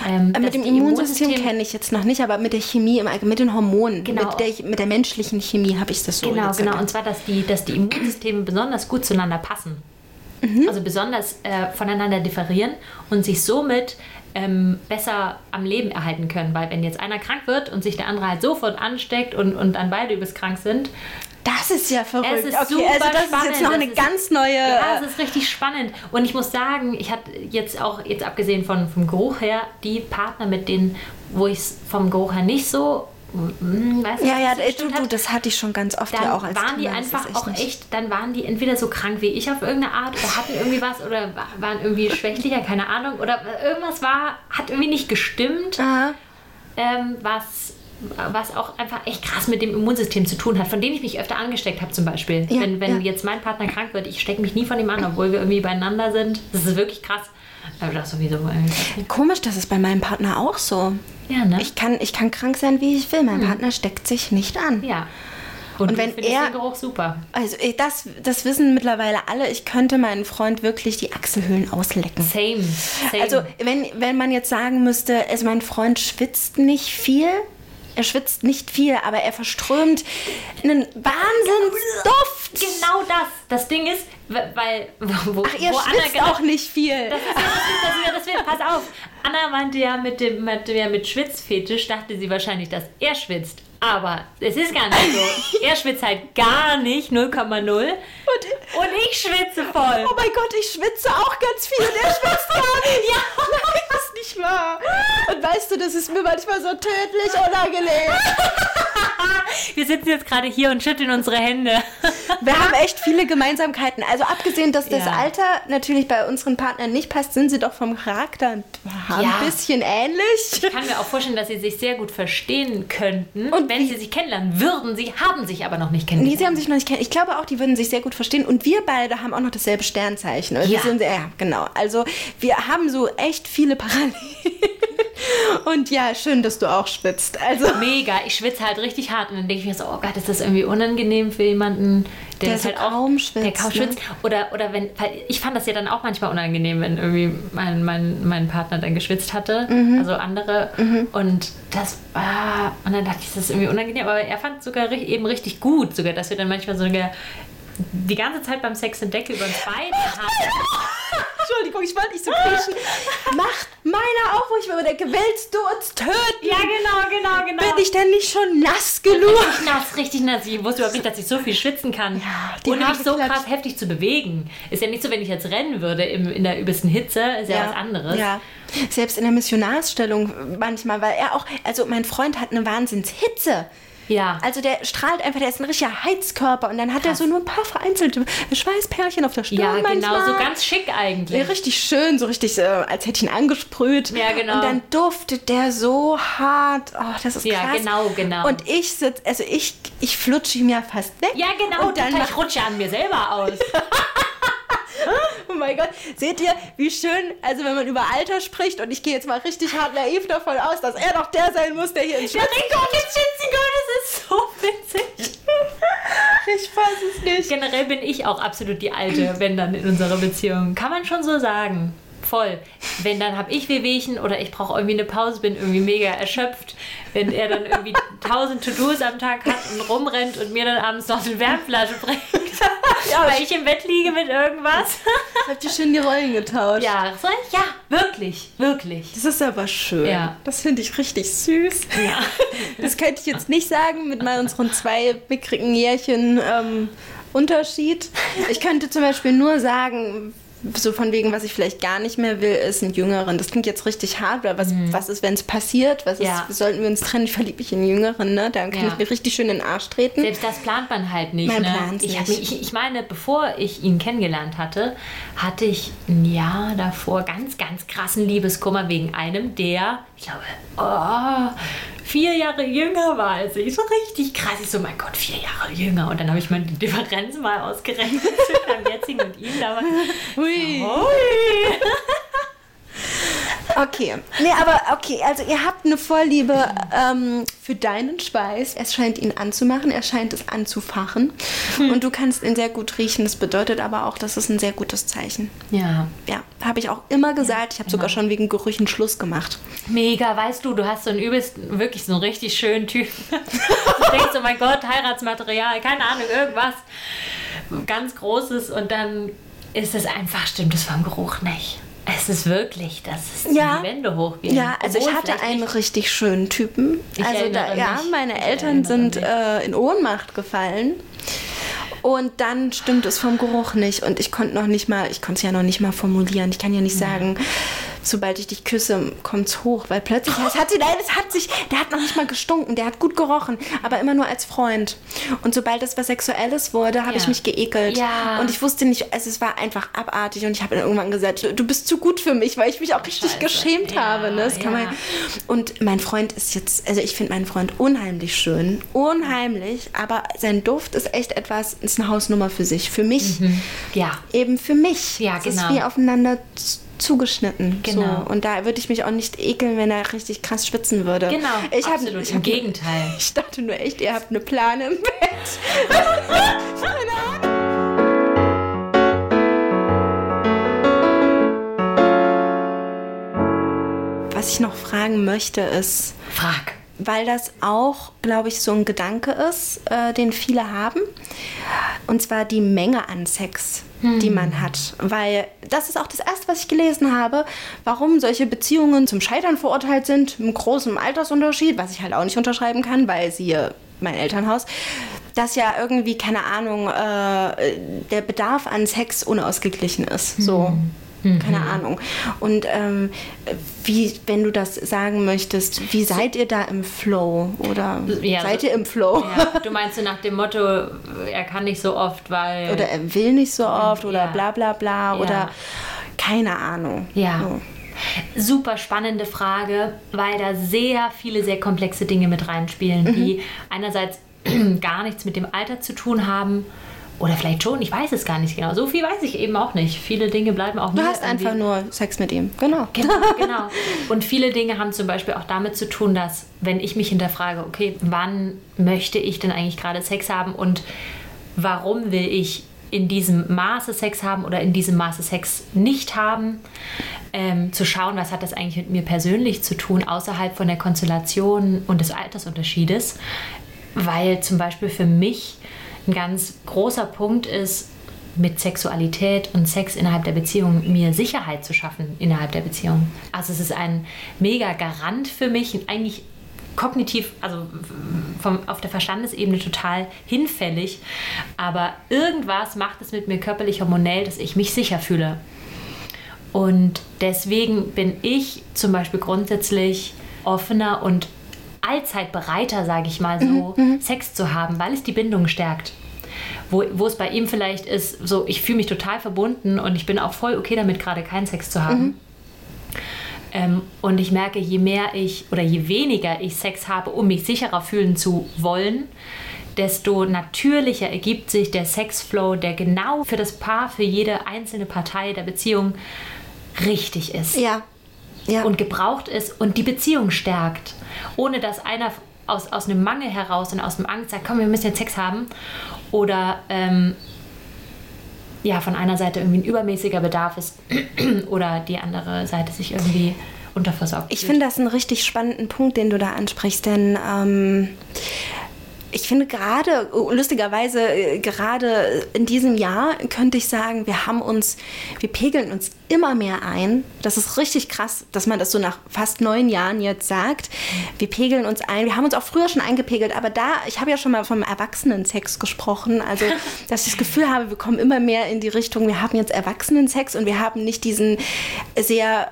Ähm, Äh, mit dem Immunsystem kenne ich jetzt noch nicht, aber mit der Chemie im mit den Hormonen, Genau. mit, der, mit der menschlichen Chemie habe ich das so. Genau, genau. erkannt. Und zwar, dass die, dass die Immunsysteme besonders gut zueinander passen. Mhm. Also besonders äh, voneinander differieren und sich somit ähm, besser am Leben erhalten können. Weil wenn jetzt einer krank wird und sich der andere halt sofort ansteckt und, und dann beide übelst krank sind, Das ist ja verrückt. es ist okay, super also das spannend. ist jetzt noch eine ist- ganz neue. Ja, es ist richtig spannend. Und ich muss sagen, ich hatte jetzt auch, jetzt abgesehen von, vom Geruch her, die Partner, mit denen, wo ich es vom Geruch her nicht so, mm, weiß ja, nicht, ja, so ey, du, du, das hatte ich schon ganz oft dann ja auch als waren die einfach auch nicht- echt, dann waren die entweder so krank wie ich auf irgendeine Art oder hatten irgendwie was oder wa- waren irgendwie schwächlicher, keine Ahnung, oder irgendwas war, hat irgendwie nicht gestimmt, ähm, was, was auch einfach echt krass mit dem Immunsystem zu tun hat, von dem ich mich öfter angesteckt habe zum Beispiel. Ja, wenn wenn ja. jetzt mein Partner krank wird, ich stecke mich nie von ihm an, obwohl wir irgendwie beieinander sind. Das ist wirklich krass. Aber das sowieso. Komisch, das ist bei meinem Partner auch so. Ja, ne? Ich kann, ich kann krank sein, wie ich will. Mein Partner steckt sich nicht an. ja. Und, Und wenn er- den Geruch super. Also das, das wissen mittlerweile alle. Ich könnte meinen Freund wirklich die Achselhöhlen auslecken. Same. Same. Also wenn, wenn man jetzt sagen müsste, also mein Freund schwitzt nicht viel, er schwitzt nicht viel, aber er verströmt einen Wahnsinnsduft. Genau das. Das Ding ist, weil. Wo, Ach, ihr wo Anna schwitzt genau- auch nicht viel. Das ist, das ist, das ist, pass auf. Anna meinte ja mit dem mit, ja, mit Schwitzfetisch, dachte sie wahrscheinlich, dass er schwitzt. Aber es ist gar nicht so. Er schwitzt halt gar nicht, 0,0. Und, und ich schwitze voll. Oh mein Gott, ich schwitze auch ganz viel und er schwitzt gar nicht. Ja, das nicht wahr. Und weißt du, das ist mir manchmal so tödlich unangenehm. Wir sitzen jetzt gerade hier und schütteln unsere Hände. Wir haben echt viele Gemeinsamkeiten. Also abgesehen, dass das Ja. Alter natürlich bei unseren Partnern nicht passt, sind sie doch vom Charakter ein Ja. bisschen ähnlich. Ich kann mir auch vorstellen, dass sie sich sehr gut verstehen könnten. Und wenn sie sich kennenlernen würden, sie haben sich aber noch nicht Nee, kennengelernt. sie haben sich noch nicht kennen. Ich glaube auch, die würden sich sehr gut verstehen. Und wir beide haben auch noch dasselbe Sternzeichen. Ja. sind, ja, genau. Also wir haben so echt viele Parallelen. Und ja, schön, dass du auch schwitzt. Also Mega, ich schwitze halt richtig hart und dann denke ich mir so, oh Gott, ist das irgendwie unangenehm für jemanden, der, Der so halt auch, kaum schwitzt, der kaum ne? schwitzt. Oder, oder wenn, ich fand das ja dann auch manchmal unangenehm, wenn irgendwie mein, mein, mein Partner dann geschwitzt hatte, Mhm. also andere. Und das war, und dann dachte ich, das ist irgendwie unangenehm, aber er fand es sogar eben richtig gut, sogar, dass wir dann manchmal sogar die ganze Zeit beim Sex den Deckel über uns beide haben. Entschuldigung, ich wollte nicht so kriechen. Macht meiner auch, wo ich mir denke, willst du uns töten? Ja, genau, genau, genau. Bin ich denn nicht schon nass genug? Richtig nass, richtig nass. Ich wusste überhaupt nicht, dass ich so viel schwitzen kann. die Ohne mich so klatscht. krass heftig zu bewegen. Ist ja nicht so, wenn ich jetzt rennen würde im, in der übelsten Hitze, ist ja, was anderes. Ja. Selbst in der Missionarsstellung manchmal, weil er auch, also mein Freund hat eine Wahnsinnshitze. Ja. Also der strahlt einfach, der ist ein richtiger Heizkörper und dann hat er Krass. so nur ein paar vereinzelte Schweißperlchen auf der Stirn Ja, manchmal. genau, so ganz schick Ja, eigentlich. richtig schön, so richtig, äh, als hätte ich ihn angesprüht. Ja, genau. Und dann duftet der so hart. Oh, das ist Ja, krass. genau, genau. Und ich sitze, also ich, ich flutsche ihm ja fast weg. Ja, genau, Und dann ich rutsche an mir selber aus. Oh mein Gott, seht ihr, wie schön, also wenn man über Alter spricht und ich gehe jetzt mal richtig hart naiv davon aus, dass er doch der sein muss, der hier Der Schwitzen richtig ins Schwitzen kommt, das ist so witzig. Ich weiß es nicht. Generell bin ich auch absolut die Alte, wenn dann in unserer Beziehung. Kann man schon so sagen. Voll. Wenn dann habe ich Wehwehchen oder ich brauche irgendwie eine Pause, bin irgendwie mega erschöpft. Wenn er dann irgendwie tausend To-Dos am Tag hat und rumrennt und mir dann abends noch eine Wärmflasche bringt, weil ich im Bett liege mit irgendwas. Habt ihr schön die Rollen getauscht? Ja, so, ja, wirklich, wirklich. Das ist aber schön. Ja. Das finde ich richtig süß. Ja. Das könnte ich jetzt nicht sagen mit mal unseren zwei mickrigen Jährchen ähm, Unterschied. Ich könnte zum Beispiel nur sagen, so von wegen, was ich vielleicht gar nicht mehr will, ist einen Jüngeren. Das klingt jetzt richtig hart, weil was, was ist, wenn es passiert? Was ist, Ja. sollten wir uns trennen? Ich verliebe mich in einen Jüngeren, ne? Dann kann Ja. ich mir richtig schön in den Arsch treten. Selbst das plant man halt nicht. Man ne? plant's ich, nicht. mich- ich, ich meine, bevor ich ihn kennengelernt hatte, hatte ich ein Jahr davor ganz, ganz krassen Liebeskummer wegen einem, der, ich glaube, oh, vier Jahre jünger war als ich. So richtig krass. Ich so, mein Gott, vier Jahre jünger. Und dann habe ich die Differenz mal ausgerechnet zwischen meinem jetzigen und ihm. Da war, Hui. Ui. Okay. Nee, aber okay, also ihr habt eine Vorliebe ähm, für deinen Schweiß. Es scheint ihn anzumachen, er scheint es anzufachen. Und du kannst ihn sehr gut riechen. Das bedeutet aber auch, das ist ein sehr gutes Zeichen. Ja, Ja, habe ich auch immer gesagt. Ich habe sogar schon wegen Gerüchen Schluss gemacht. Mega, weißt du, du hast so einen übelst, wirklich so einen richtig schönen Typ. du denkst, oh mein Gott, Heiratsmaterial, keine Ahnung, irgendwas ganz Großes und dann ist es einfach, stimmt es vom Geruch nicht. Es ist wirklich, dass es Ja. die Wände hochgeht. Ja, also ich Obwohl hatte vielleicht einen richtig schönen Typen. Ich also da, ja, meine Ich Eltern sind äh, in Ohnmacht gefallen. Und dann stimmt es vom Geruch nicht. Und ich konnte noch nicht mal, ich konnte es ja noch nicht mal formulieren. Ich kann ja nicht sagen, sobald ich dich küsse, kommt es hoch. Weil plötzlich, es hat sie, nein, es hat sich, der hat noch nicht mal gestunken, der hat gut gerochen, aber immer nur als Freund. Und sobald es was Sexuelles wurde, habe ich Ja. mich geekelt. Ja. Und ich wusste nicht, also es war einfach abartig. Und ich habe dann irgendwann gesagt, du, du bist zu gut für mich, weil ich mich auch richtig Scheiße. geschämt Ja, habe. Ne? Das kann man, und mein Freund ist jetzt, also ich finde meinen Freund unheimlich schön, unheimlich, aber sein Duft ist echt etwas, ist eine Hausnummer für sich. Für mich, Ja, eben für mich. Ja, es genau. ist wie aufeinander z- zugeschnitten. Genau. So. Und da würde ich mich auch nicht ekeln, wenn er richtig krass schwitzen würde. genau. Ich hab, absolut. ich Im hab, Gegenteil. Ich dachte nur echt, ihr habt eine Plane im Bett. Was ich noch fragen möchte ist, Frag. weil das auch, glaube ich, so ein Gedanke ist, äh, den viele haben. Und zwar die Menge an Sex, die man hat. Weil das ist auch das Erste, was ich gelesen habe, warum solche Beziehungen zum Scheitern verurteilt sind, im großen Altersunterschied, was ich halt auch nicht unterschreiben kann, weil sie mein Elternhaus, dass ja irgendwie, keine Ahnung, äh, der Bedarf an Sex unausgeglichen ist. So. Keine Ahnung. Und ähm, wie, wenn du das sagen möchtest, wie seid ihr da im Flow? Oder Ja, seid ihr im Flow? Ja, du meinst so nach dem Motto, er kann nicht so oft, weil. Oder er will nicht so oft oder Ja. bla bla bla oder keine Ahnung. Ja. So. Super spannende Frage, weil da sehr viele sehr komplexe Dinge mit reinspielen, die einerseits gar nichts mit dem Alter zu tun haben. Oder vielleicht schon, ich weiß es gar nicht genau. So viel weiß ich eben auch nicht. Viele Dinge bleiben auch Du hast irgendwie- einfach nur Sex mit ihm. Genau. Genau, genau. Und viele Dinge haben zum Beispiel auch damit zu tun, dass, wenn ich mich hinterfrage, okay, wann möchte ich denn eigentlich gerade Sex haben und warum will ich in diesem Maße Sex haben oder in diesem Maße Sex nicht haben, ähm, zu schauen, was hat das eigentlich mit mir persönlich zu tun, außerhalb von der Konstellation und des Altersunterschiedes. Weil zum Beispiel für mich ein ganz großer Punkt ist, mit Sexualität und Sex innerhalb der Beziehung mir Sicherheit zu schaffen innerhalb der Beziehung. Also es ist ein mega Garant für mich, eigentlich kognitiv, also vom, auf der Verstandesebene total hinfällig, aber irgendwas macht es mit mir körperlich hormonell, dass ich mich sicher fühle. Und deswegen bin ich zum Beispiel grundsätzlich offener und allzeit bereiter, sage ich mal so, mhm, Sex zu haben, weil es die Bindung stärkt. Wo, wo es bei ihm vielleicht ist, so ich fühle mich total verbunden und ich bin auch voll okay damit, gerade keinen Sex zu haben. Mhm. Ähm, und ich merke, je mehr ich oder je weniger ich Sex habe, um mich sicherer fühlen zu wollen, desto natürlicher ergibt sich der Sexflow, der genau für das Paar, für jede einzelne Partei der Beziehung richtig ist. Ja. Ja. Und gebraucht ist und die Beziehung stärkt. Ohne dass einer aus, aus einem Mangel heraus und aus dem Angst sagt, komm, wir müssen jetzt Sex haben. Oder ähm, ja, von einer Seite irgendwie ein übermäßiger Bedarf ist oder die andere Seite sich irgendwie unterversorgt. Ich finde das einen richtig spannenden Punkt, den du da ansprichst, denn ähm, ich finde gerade, lustigerweise, äh, gerade in diesem Jahr könnte ich sagen, wir haben uns, wir pegeln uns immer mehr ein. Das ist richtig krass, dass man das so nach fast neun Jahren jetzt sagt. Wir pegeln uns ein. Wir haben uns auch früher schon eingepegelt, aber da, ich habe ja schon mal vom Erwachsenensex gesprochen. Also, dass ich das Gefühl habe, wir kommen immer mehr in die Richtung, wir haben jetzt Erwachsenensex und wir haben nicht diesen sehr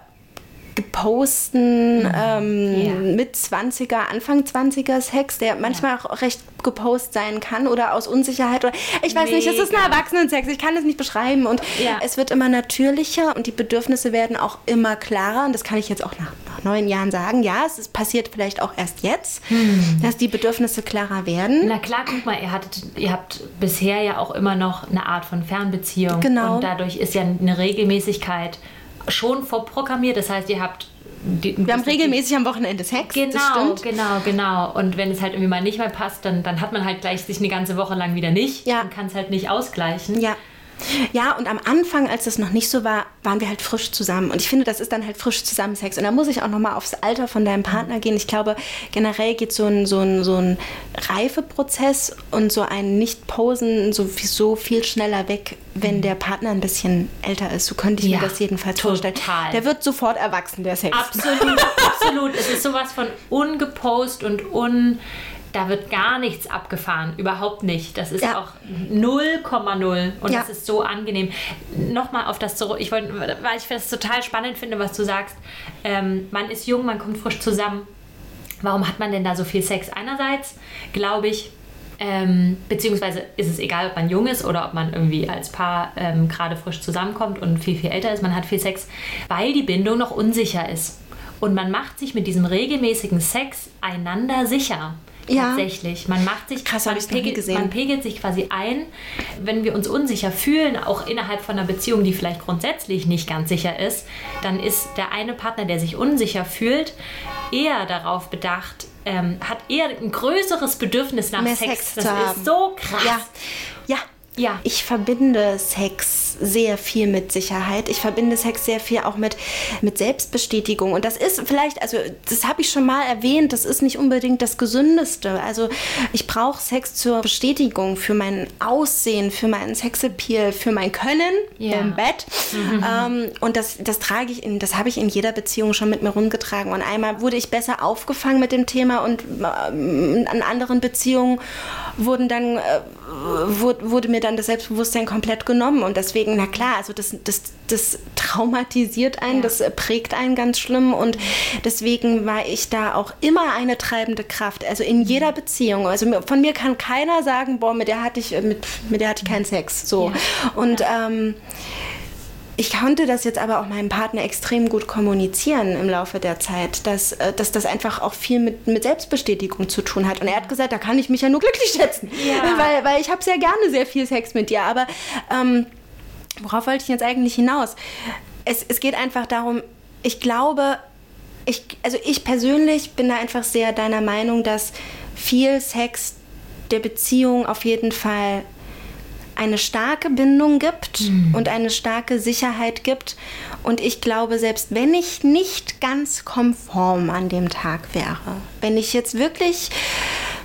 geposten mhm. ähm, ja. mit 20er, Anfang 20er Sex, der manchmal ja. auch recht gepost sein kann oder aus Unsicherheit oder ich weiß Mega. nicht, es ist ein Erwachsenensex, ich kann es nicht beschreiben und ja. es wird immer natürlicher und die Bedürfnisse werden auch immer klarer und das kann ich jetzt auch nach, nach neun Jahren sagen. Ja, es ist passiert vielleicht auch erst jetzt, hm. dass die Bedürfnisse klarer werden. Na klar, guck mal, ihr, hattet, ihr habt bisher ja auch immer noch eine Art von Fernbeziehung genau. und dadurch ist ja eine Regelmäßigkeit schon vorprogrammiert. Das heißt, ihr habt die, wir haben regelmäßig am Wochenende Sex. Genau, genau, genau. Und wenn es halt irgendwie mal nicht mehr passt, dann, dann hat man halt gleich sich eine ganze Woche lang wieder nicht ja. und kann es halt nicht ausgleichen. Ja. Ja, und am Anfang, als das noch nicht so war, waren wir halt frisch zusammen. Und ich finde, das ist dann halt frisch zusammen Sex. Und da muss ich auch nochmal aufs Alter von deinem Partner gehen. Ich glaube, generell geht so ein, so ein, so ein Reifeprozess und so ein Nicht-Posen sowieso viel schneller weg, wenn der Partner ein bisschen älter ist. So könnte ich ja, mir das jedenfalls total. vorstellen. Der wird sofort erwachsen, der Sex. Absolut, absolut. Es ist sowas von ungepost und un da wird gar nichts abgefahren, überhaupt nicht. Das ist ja. auch 0,0 und ja. das ist so angenehm. Nochmal auf das zurück, ich wollte, weil ich das total spannend finde, was du sagst. Ähm, man ist jung, man kommt frisch zusammen. Warum hat man denn da so viel Sex? Einerseits glaube ich, ähm, beziehungsweise ist es egal, ob man jung ist oder ob man irgendwie als Paar ähm, gerade frisch zusammenkommt und viel, viel älter ist. Man hat viel Sex, weil die Bindung noch unsicher ist. Und man macht sich mit diesem regelmäßigen Sex einander sicher. Ja. Tatsächlich. Man macht sich, Krass, man, pegelt, man pegelt sich quasi ein, wenn wir uns unsicher fühlen, auch innerhalb von einer Beziehung, die vielleicht grundsätzlich nicht ganz sicher ist, dann ist der eine Partner, der sich unsicher fühlt, eher darauf bedacht, ähm, hat eher ein größeres Bedürfnis nach Mehr Sex. Sex das ist so krass. Ja. ja. Ja. Ich verbinde Sex sehr viel mit Sicherheit. Ich verbinde Sex sehr viel auch mit, mit Selbstbestätigung. Und das ist vielleicht, also das habe ich schon mal erwähnt, das ist nicht unbedingt das Gesündeste. Also ich brauche Sex zur Bestätigung für mein Aussehen, für meinen Sexappeal, für mein Können ja. im Bett. Mhm. Ähm, und das, das trage ich in, das habe ich in jeder Beziehung schon mit mir rumgetragen. Und einmal wurde ich besser aufgefangen mit dem Thema und äh, an anderen Beziehungen wurden dann, äh, wurde, wurde mir dann das Selbstbewusstsein komplett genommen. Und deswegen, na klar, also das, das, das traumatisiert einen, ja. das prägt einen ganz schlimm. Und deswegen war ich da auch immer eine treibende Kraft. Also in jeder mhm. Beziehung. Also von mir kann keiner sagen, boah, mit der hatte ich, mit, mit der hatte ich keinen Sex. So. Ja. Und ähm, ich konnte das jetzt aber auch meinem Partner extrem gut kommunizieren im Laufe der Zeit, dass, äh, dass das einfach auch viel mit, mit Selbstbestätigung zu tun hat. Und er hat gesagt, da kann ich mich ja nur glücklich schätzen, ja. weil, weil ich habe sehr gerne sehr viel Sex mit dir. Aber ähm, worauf wollte ich jetzt eigentlich hinaus? Es, es geht einfach darum, ich glaube, ich, also ich persönlich bin da einfach sehr deiner Meinung, dass viel Sex der Beziehung auf jeden Fall eine starke Bindung gibt mhm. und eine starke Sicherheit gibt. Und ich glaube, selbst wenn ich nicht ganz konform an dem Tag wäre, wenn ich jetzt wirklich,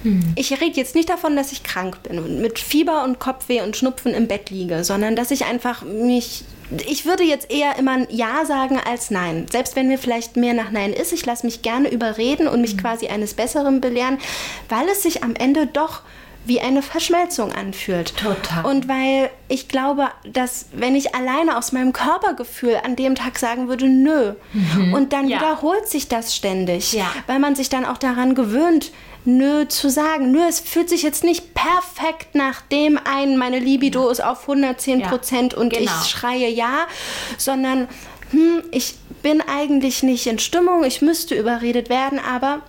mhm. ich rede jetzt nicht davon, dass ich krank bin und mit Fieber und Kopfweh und Schnupfen im Bett liege, sondern dass ich einfach mich ich würde jetzt eher immer Ja sagen als Nein. Selbst wenn mir vielleicht mehr nach Nein ist, ich lasse mich gerne überreden und mich mhm. quasi eines Besseren belehren, weil es sich am Ende doch wie eine Verschmelzung anfühlt. Total. Und weil ich glaube, dass wenn ich alleine aus meinem Körpergefühl an dem Tag sagen würde, nö, und dann Mhm. Ja. wiederholt sich das ständig, Ja. weil man sich dann auch daran gewöhnt, nö zu sagen. Nö, es fühlt sich jetzt nicht perfekt nach dem ein, meine Libido ist auf 110 Prozent und genau. ich schreie ja, sondern hm, ich bin eigentlich nicht in Stimmung, ich müsste überredet werden, aber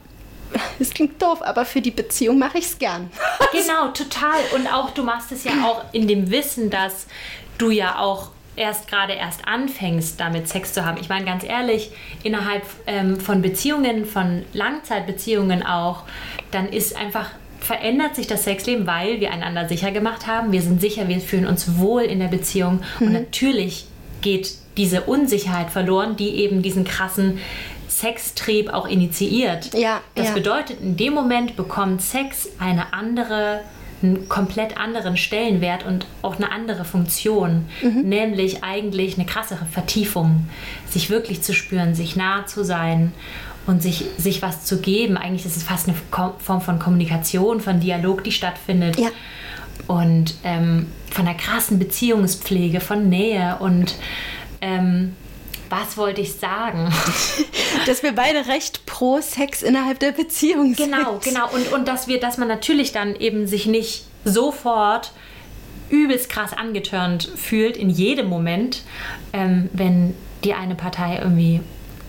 es klingt doof, aber für die Beziehung mache ich es gern. Genau, total. Und auch du machst es ja auch in dem Wissen, dass du ja auch erst gerade erst anfängst, damit Sex zu haben. Ich meine ganz ehrlich, innerhalb ähm, von Beziehungen, von Langzeitbeziehungen auch, dann ist einfach verändert sich das Sexleben, weil wir einander sicher gemacht haben. Wir sind sicher, wir fühlen uns wohl in der Beziehung und natürlich geht diese Unsicherheit verloren, die eben diesen krassen Sextrieb auch initiiert. Ja, das ja. bedeutet, in dem Moment bekommt Sex eine andere, einen komplett anderen Stellenwert und auch eine andere Funktion, Mhm. nämlich eigentlich eine krassere Vertiefung, sich wirklich zu spüren, sich nah zu sein und sich, sich was zu geben. Eigentlich ist es fast eine Form von Kommunikation, von Dialog, die stattfindet. Ja. Und ähm, von einer krassen Beziehungspflege, von Nähe und ähm, was wollte ich sagen? Dass wir beide recht pro Sex innerhalb der Beziehung sind. Genau, genau. Und, und dass wir, dass man natürlich dann eben sich nicht sofort übelst krass angetörnt fühlt in jedem Moment, ähm, wenn die eine Partei irgendwie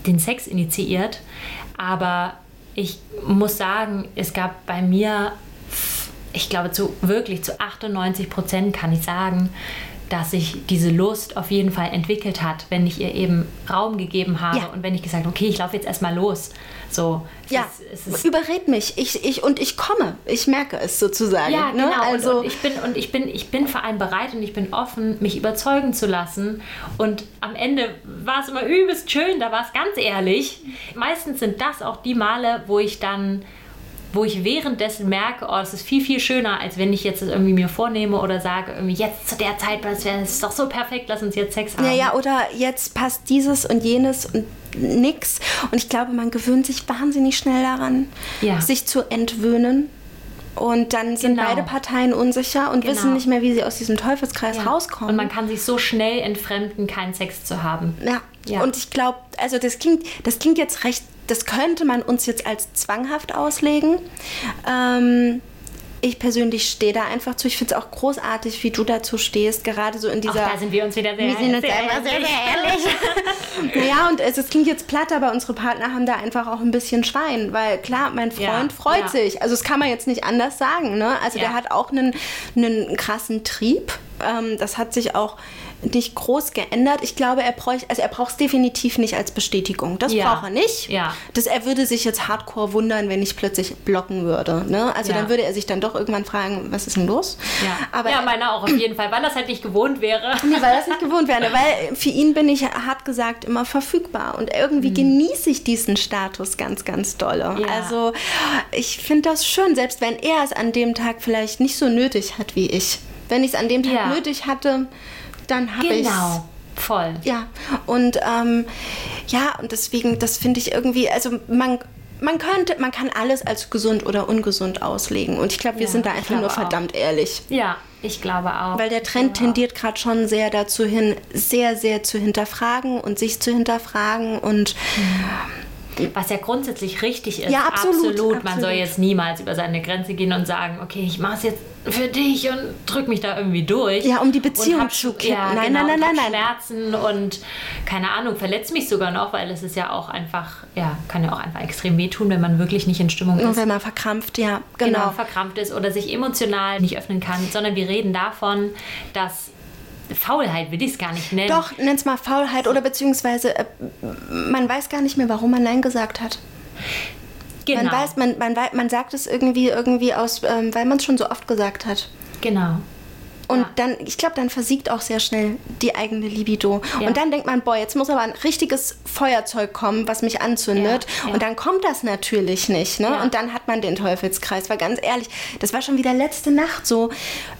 den Sex initiiert. Aber ich muss sagen, es gab bei mir, ich glaube, zu wirklich zu 98 Prozent kann ich sagen, dass sich diese Lust auf jeden Fall entwickelt hat, wenn ich ihr eben Raum gegeben habe Ja. und wenn ich gesagt habe, okay, ich laufe jetzt erstmal los. So, es Ja, es ist überred mich. Ich, ich, und ich komme. Ich merke es sozusagen. ja, ne? genau. Also, und, und ich bin und ich bin ich bin vor allem bereit und ich bin offen, mich überzeugen zu lassen. Und am Ende war es immer übelst schön. Da war es ganz ehrlich. Meistens sind das auch die Male, wo ich dann wo ich währenddessen merke, oh, es ist viel, viel schöner, als wenn ich jetzt das irgendwie mir vornehme oder sage, irgendwie jetzt zu der Zeit, das wäre- es ist doch so perfekt, lass uns jetzt Sex haben. ja, ja, oder jetzt passt dieses und jenes und nix. Und ich glaube, man gewöhnt sich wahnsinnig schnell daran, Ja. sich zu entwöhnen. Und dann sind Genau. beide Parteien unsicher und Genau. wissen nicht mehr, wie sie aus diesem Teufelskreis Ja. rauskommen. Und man kann sich so schnell entfremden, keinen Sex zu haben. Ja. Ja. Und ich glaube, also das klingt, das klingt jetzt recht, das könnte man uns jetzt als zwanghaft auslegen. Ähm, ich persönlich stehe da einfach zu. Ich finde es auch großartig, wie du dazu stehst, gerade so in Auch dieser. da sind wir uns wieder sehr, wir sind uns sehr sehr, sehr ehrlich. ja, und es, es klingt jetzt platt, aber unsere Partner haben da einfach auch ein bisschen Schwein, weil klar, mein Freund Ja, freut ja. sich. Also das kann man jetzt nicht anders sagen. Ne? Also Ja. der hat auch einen, einen krassen Trieb. Ähm, das hat sich auch nicht groß geändert. Ich glaube, er bräuchte, also er braucht es definitiv nicht als Bestätigung. Das Ja. braucht er nicht. Ja. Das, er würde sich jetzt hardcore wundern, wenn ich plötzlich blocken würde. Ne? Also Ja. dann würde er sich dann doch irgendwann fragen, was ist denn los? Ja, Aber ja meiner auch auf jeden Fall, weil das halt nicht gewohnt wäre. Nee, weil das nicht gewohnt wäre. Weil für ihn bin ich, hart gesagt, immer verfügbar. Und irgendwie genieße ich diesen Status ganz, ganz dolle. Ja. Also ich finde das schön, selbst wenn er es an dem Tag vielleicht nicht so nötig hat wie ich. Wenn ich es an dem Tag nötig hatte, dann habe ich. Genau, voll. Ja, und ähm, ja, und deswegen, das finde ich irgendwie, also man, man könnte, man kann alles als gesund oder ungesund auslegen. Und ich glaube, wir Ja, sind da einfach nur auch. verdammt ehrlich. Ja, ich glaube auch. Weil der Trend tendiert gerade schon sehr dazu hin, sehr, sehr zu hinterfragen und sich zu hinterfragen und Was ja grundsätzlich richtig ist. Ja, absolut, Man absolut. soll jetzt niemals über seine Grenze gehen und sagen, okay, ich mache es jetzt für dich und drück mich da irgendwie durch. Ja, um die Und Beziehung hab- zu kippen. Ja, Nein, genau, nein, nein, und nein, nein. Schmerzen und keine Ahnung, verletzt mich sogar noch, weil es ist ja auch einfach, ja, kann ja auch einfach extrem wehtun, wenn man wirklich nicht in Stimmung und ist. wenn man verkrampft, ja, genau. genau. verkrampft ist oder sich emotional nicht öffnen kann, sondern wir reden davon, dass Faulheit will ich es gar nicht nennen. Doch, nenn's mal Faulheit oder beziehungsweise äh, man weiß gar nicht mehr, warum man Nein gesagt hat. genau. Man weiß, man, man, man sagt es irgendwie, irgendwie aus, ähm, weil man es schon so oft gesagt hat. genau. Und Ja. dann, ich glaube, dann versiegt auch sehr schnell die eigene Libido. Ja. Und dann denkt man, boah, jetzt muss aber ein richtiges Feuerzeug kommen, was mich anzündet. Ja. Und dann kommt das natürlich nicht. Ne? Und dann hat man den Teufelskreis. Weil ganz ehrlich, das war schon wieder letzte Nacht so.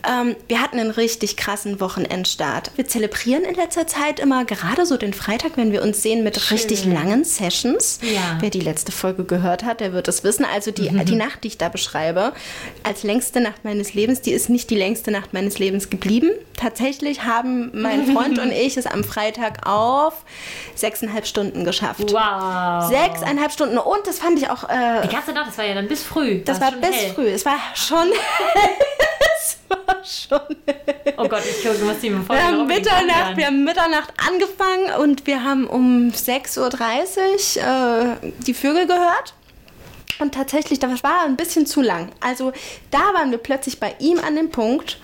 Ähm, wir hatten einen richtig krassen Wochenendstart. Wir zelebrieren in letzter Zeit immer gerade so den Freitag, wenn wir uns sehen, mit richtig langen Sessions. Wer die letzte Folge gehört hat, der wird es wissen. Also die, Mhm. die Nacht, die ich da beschreibe, als längste Nacht meines Lebens, die ist nicht die längste Nacht meines Lebens geblieben. Tatsächlich haben mein Freund und ich es am Freitag auf sechseinhalb Stunden geschafft. Wow. Sechseinhalb Stunden. Und das fand ich auch, äh, Die ganze Nacht, das war ja dann bis früh. das war schon bis hell. früh. Es war schon. es war schon. Oh Gott, ich gucke, was die mir Wir haben, Mitternacht, wir haben Mitternacht angefangen und wir haben um 6.30 Uhr äh, die Vögel gehört. Und tatsächlich, das war ein bisschen zu lang. Also da waren wir plötzlich bei ihm an dem Punkt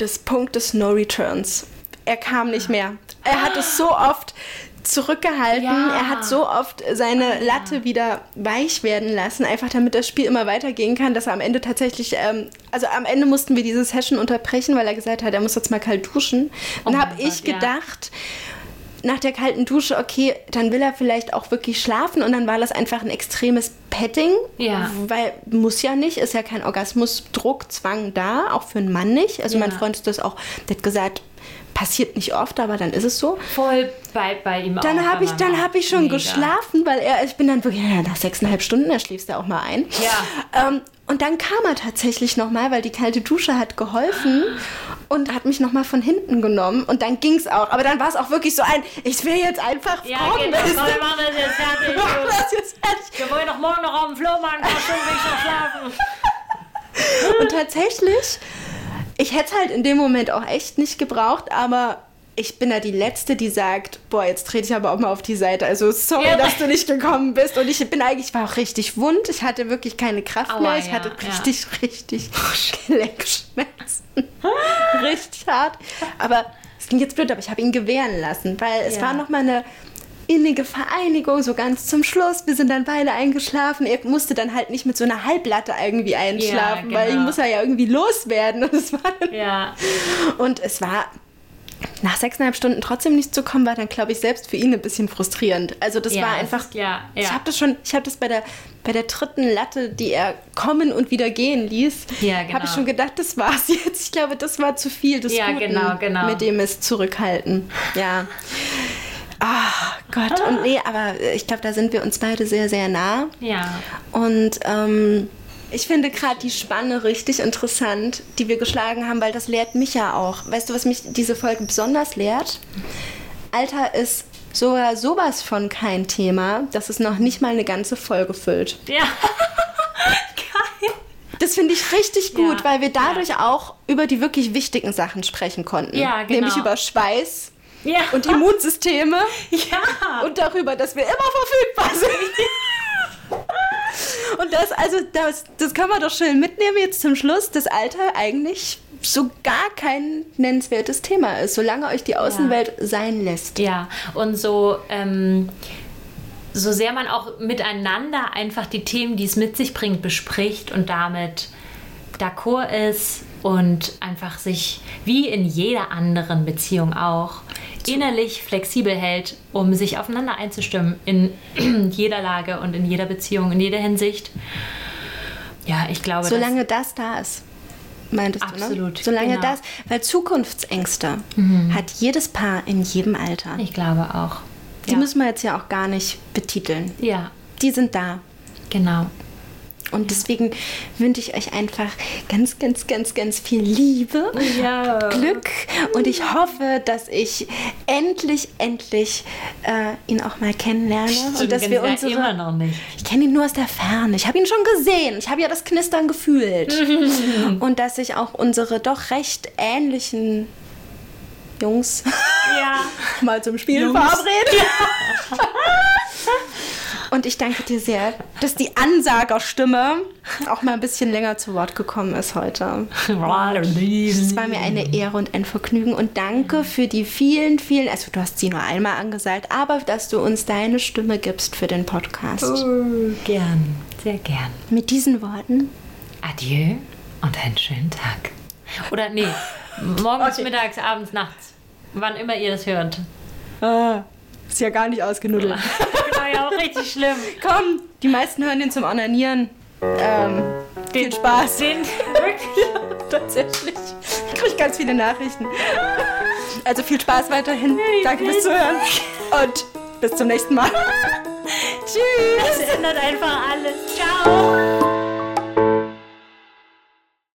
des Punktes No Returns. Er kam nicht mehr. Er hat es so oft zurückgehalten. Ja. Er hat so oft seine Latte wieder weich werden lassen, einfach damit das Spiel immer weitergehen kann, dass er am Ende tatsächlich, ähm, also am Ende mussten wir diese Session unterbrechen, weil er gesagt hat, er muss jetzt mal kalt duschen. Und Oh habe ich Gott, ja. Nach der kalten Dusche, okay, dann will er vielleicht auch wirklich schlafen und dann war das einfach ein extremes Petting, Ja. weil muss ja nicht, ist ja kein Orgasmus, Druck, Zwang da, auch für einen Mann nicht. Also Ja. mein Freund ist das auch, der hat gesagt, passiert nicht oft, aber dann ist es so. Voll bei, bei ihm auch. Dann habe bei ich, dann auch. habe ich schon Mega. geschlafen, weil er, ich bin dann wirklich, ja, nach sechseinhalb Stunden, da schläfst du auch mal ein. Ja. Ähm, und dann kam er tatsächlich nochmal, weil die kalte Dusche hat geholfen und hat mich nochmal von hinten genommen und dann ging es auch. Aber dann war es auch wirklich so ein, ich will jetzt einfach Ja, kommen. genau. weißt Komm, wir machen das jetzt fertig. Wir machen das jetzt fertig. Wir wollen doch morgen noch auf dem Flohmarkt, noch schön will ich noch schlafen. Und tatsächlich, ich hätte es halt in dem Moment auch echt nicht gebraucht, aber ich bin da die Letzte, die sagt, boah, jetzt trete ich aber auch mal auf die Seite. Also sorry, Ja. dass du nicht gekommen bist. Und ich bin eigentlich, ich war auch richtig wund. Ich hatte wirklich keine Kraft Aua, mehr. Ich ja, hatte ja. richtig, richtig Gelenkschmerzen. richtig hart. Aber es klingt jetzt blöd, aber ich habe ihn gewähren lassen, weil es Ja. war nochmal eine innige Vereinigung, so ganz zum Schluss. Wir sind dann beide eingeschlafen. Er musste dann halt nicht mit so einer Halblatte irgendwie einschlafen, weil ich genau. muss ja irgendwie loswerden. Und es war, Ja. und es war nach sechseinhalb Stunden trotzdem nicht zu kommen, war dann, glaube ich, selbst für ihn ein bisschen frustrierend. Also das Ja, war einfach, ist- ja, ich ja. habe das schon, ich habe das bei der, bei der dritten Latte, die er kommen und wieder gehen ließ, Ja, habe ich genau. schon gedacht, das war's jetzt. Ich glaube, das war zu viel des Ja, Guten, genau, genau. mit dem es zurückhalten. Ja. Ah, Gott. Und nee, aber ich glaube, da sind wir uns beide sehr, sehr nah. Ja. Und ähm, ich finde gerade die Spanne richtig interessant, die wir geschlagen haben, weil das lehrt mich ja auch. Weißt du, was mich diese Folge besonders lehrt? Alter ist sogar sowas von kein Thema, dass es noch nicht mal eine ganze Folge füllt. Ja. Geil. Das finde ich richtig gut, Ja, weil wir dadurch auch über die wirklich wichtigen Sachen sprechen konnten. Ja, genau. Nämlich über Schweiß Ja. und Immunsysteme ja. und darüber, dass wir immer verfügbar sind. Und das, also, das, das kann man doch schön mitnehmen jetzt zum Schluss, dass Alter eigentlich so gar kein nennenswertes Thema ist, solange euch die Außenwelt sein lässt. Ja, und so, ähm, so sehr man auch miteinander einfach die Themen, die es mit sich bringt, bespricht und damit d'accord ist und einfach sich wie in jeder anderen Beziehung auch innerlich flexibel hält, um sich aufeinander einzustimmen in jeder Lage und in jeder Beziehung, in jeder Hinsicht. Ja, ich glaube, Solange das da ist. Meintest du, Absolut, ne? Solange genau. das, weil Zukunftsängste hat jedes Paar in jedem Alter. ich glaube auch. Die ja. müssen wir jetzt ja auch gar nicht betiteln. ja, Die sind da. genau. Und deswegen wünsche ich euch einfach ganz, ganz, ganz, ganz viel Liebe, Ja. Glück und ich hoffe, dass ich endlich, endlich äh, ihn auch mal kennenlerne und dass wir ja unsere. immer noch nicht. Ich kenne ihn nur aus der Ferne. Ich habe ihn schon gesehen. Ich habe ja das Knistern gefühlt. und dass sich auch unsere doch recht ähnlichen Jungs Ja. mal zum Spielen verabreden. Und ich danke dir sehr, dass die Ansagerstimme auch mal ein bisschen länger zu Wort gekommen ist heute. Es war mir eine Ehre und ein Vergnügen und danke für die vielen, vielen, also du hast sie nur einmal angesagt, aber dass du uns deine Stimme gibst für den Podcast. Gern, sehr gern. Mit diesen Worten, Adieu und einen schönen Tag. Oder nee, Morgens, Okay. mittags, abends, nachts. Wann immer ihr das hört. Ah, ist ja gar nicht ausgenuddelt. Genau, ja auch richtig schlimm. Komm, die meisten hören den zum Onanieren. Ähm, viel Spaß. Den, wirklich. Tatsächlich. Ich kriege ganz viele Nachrichten. Also viel Spaß weiterhin. Danke fürs Zuhören. Und bis zum nächsten Mal. Tschüss. Das ändert einfach alles. Ciao.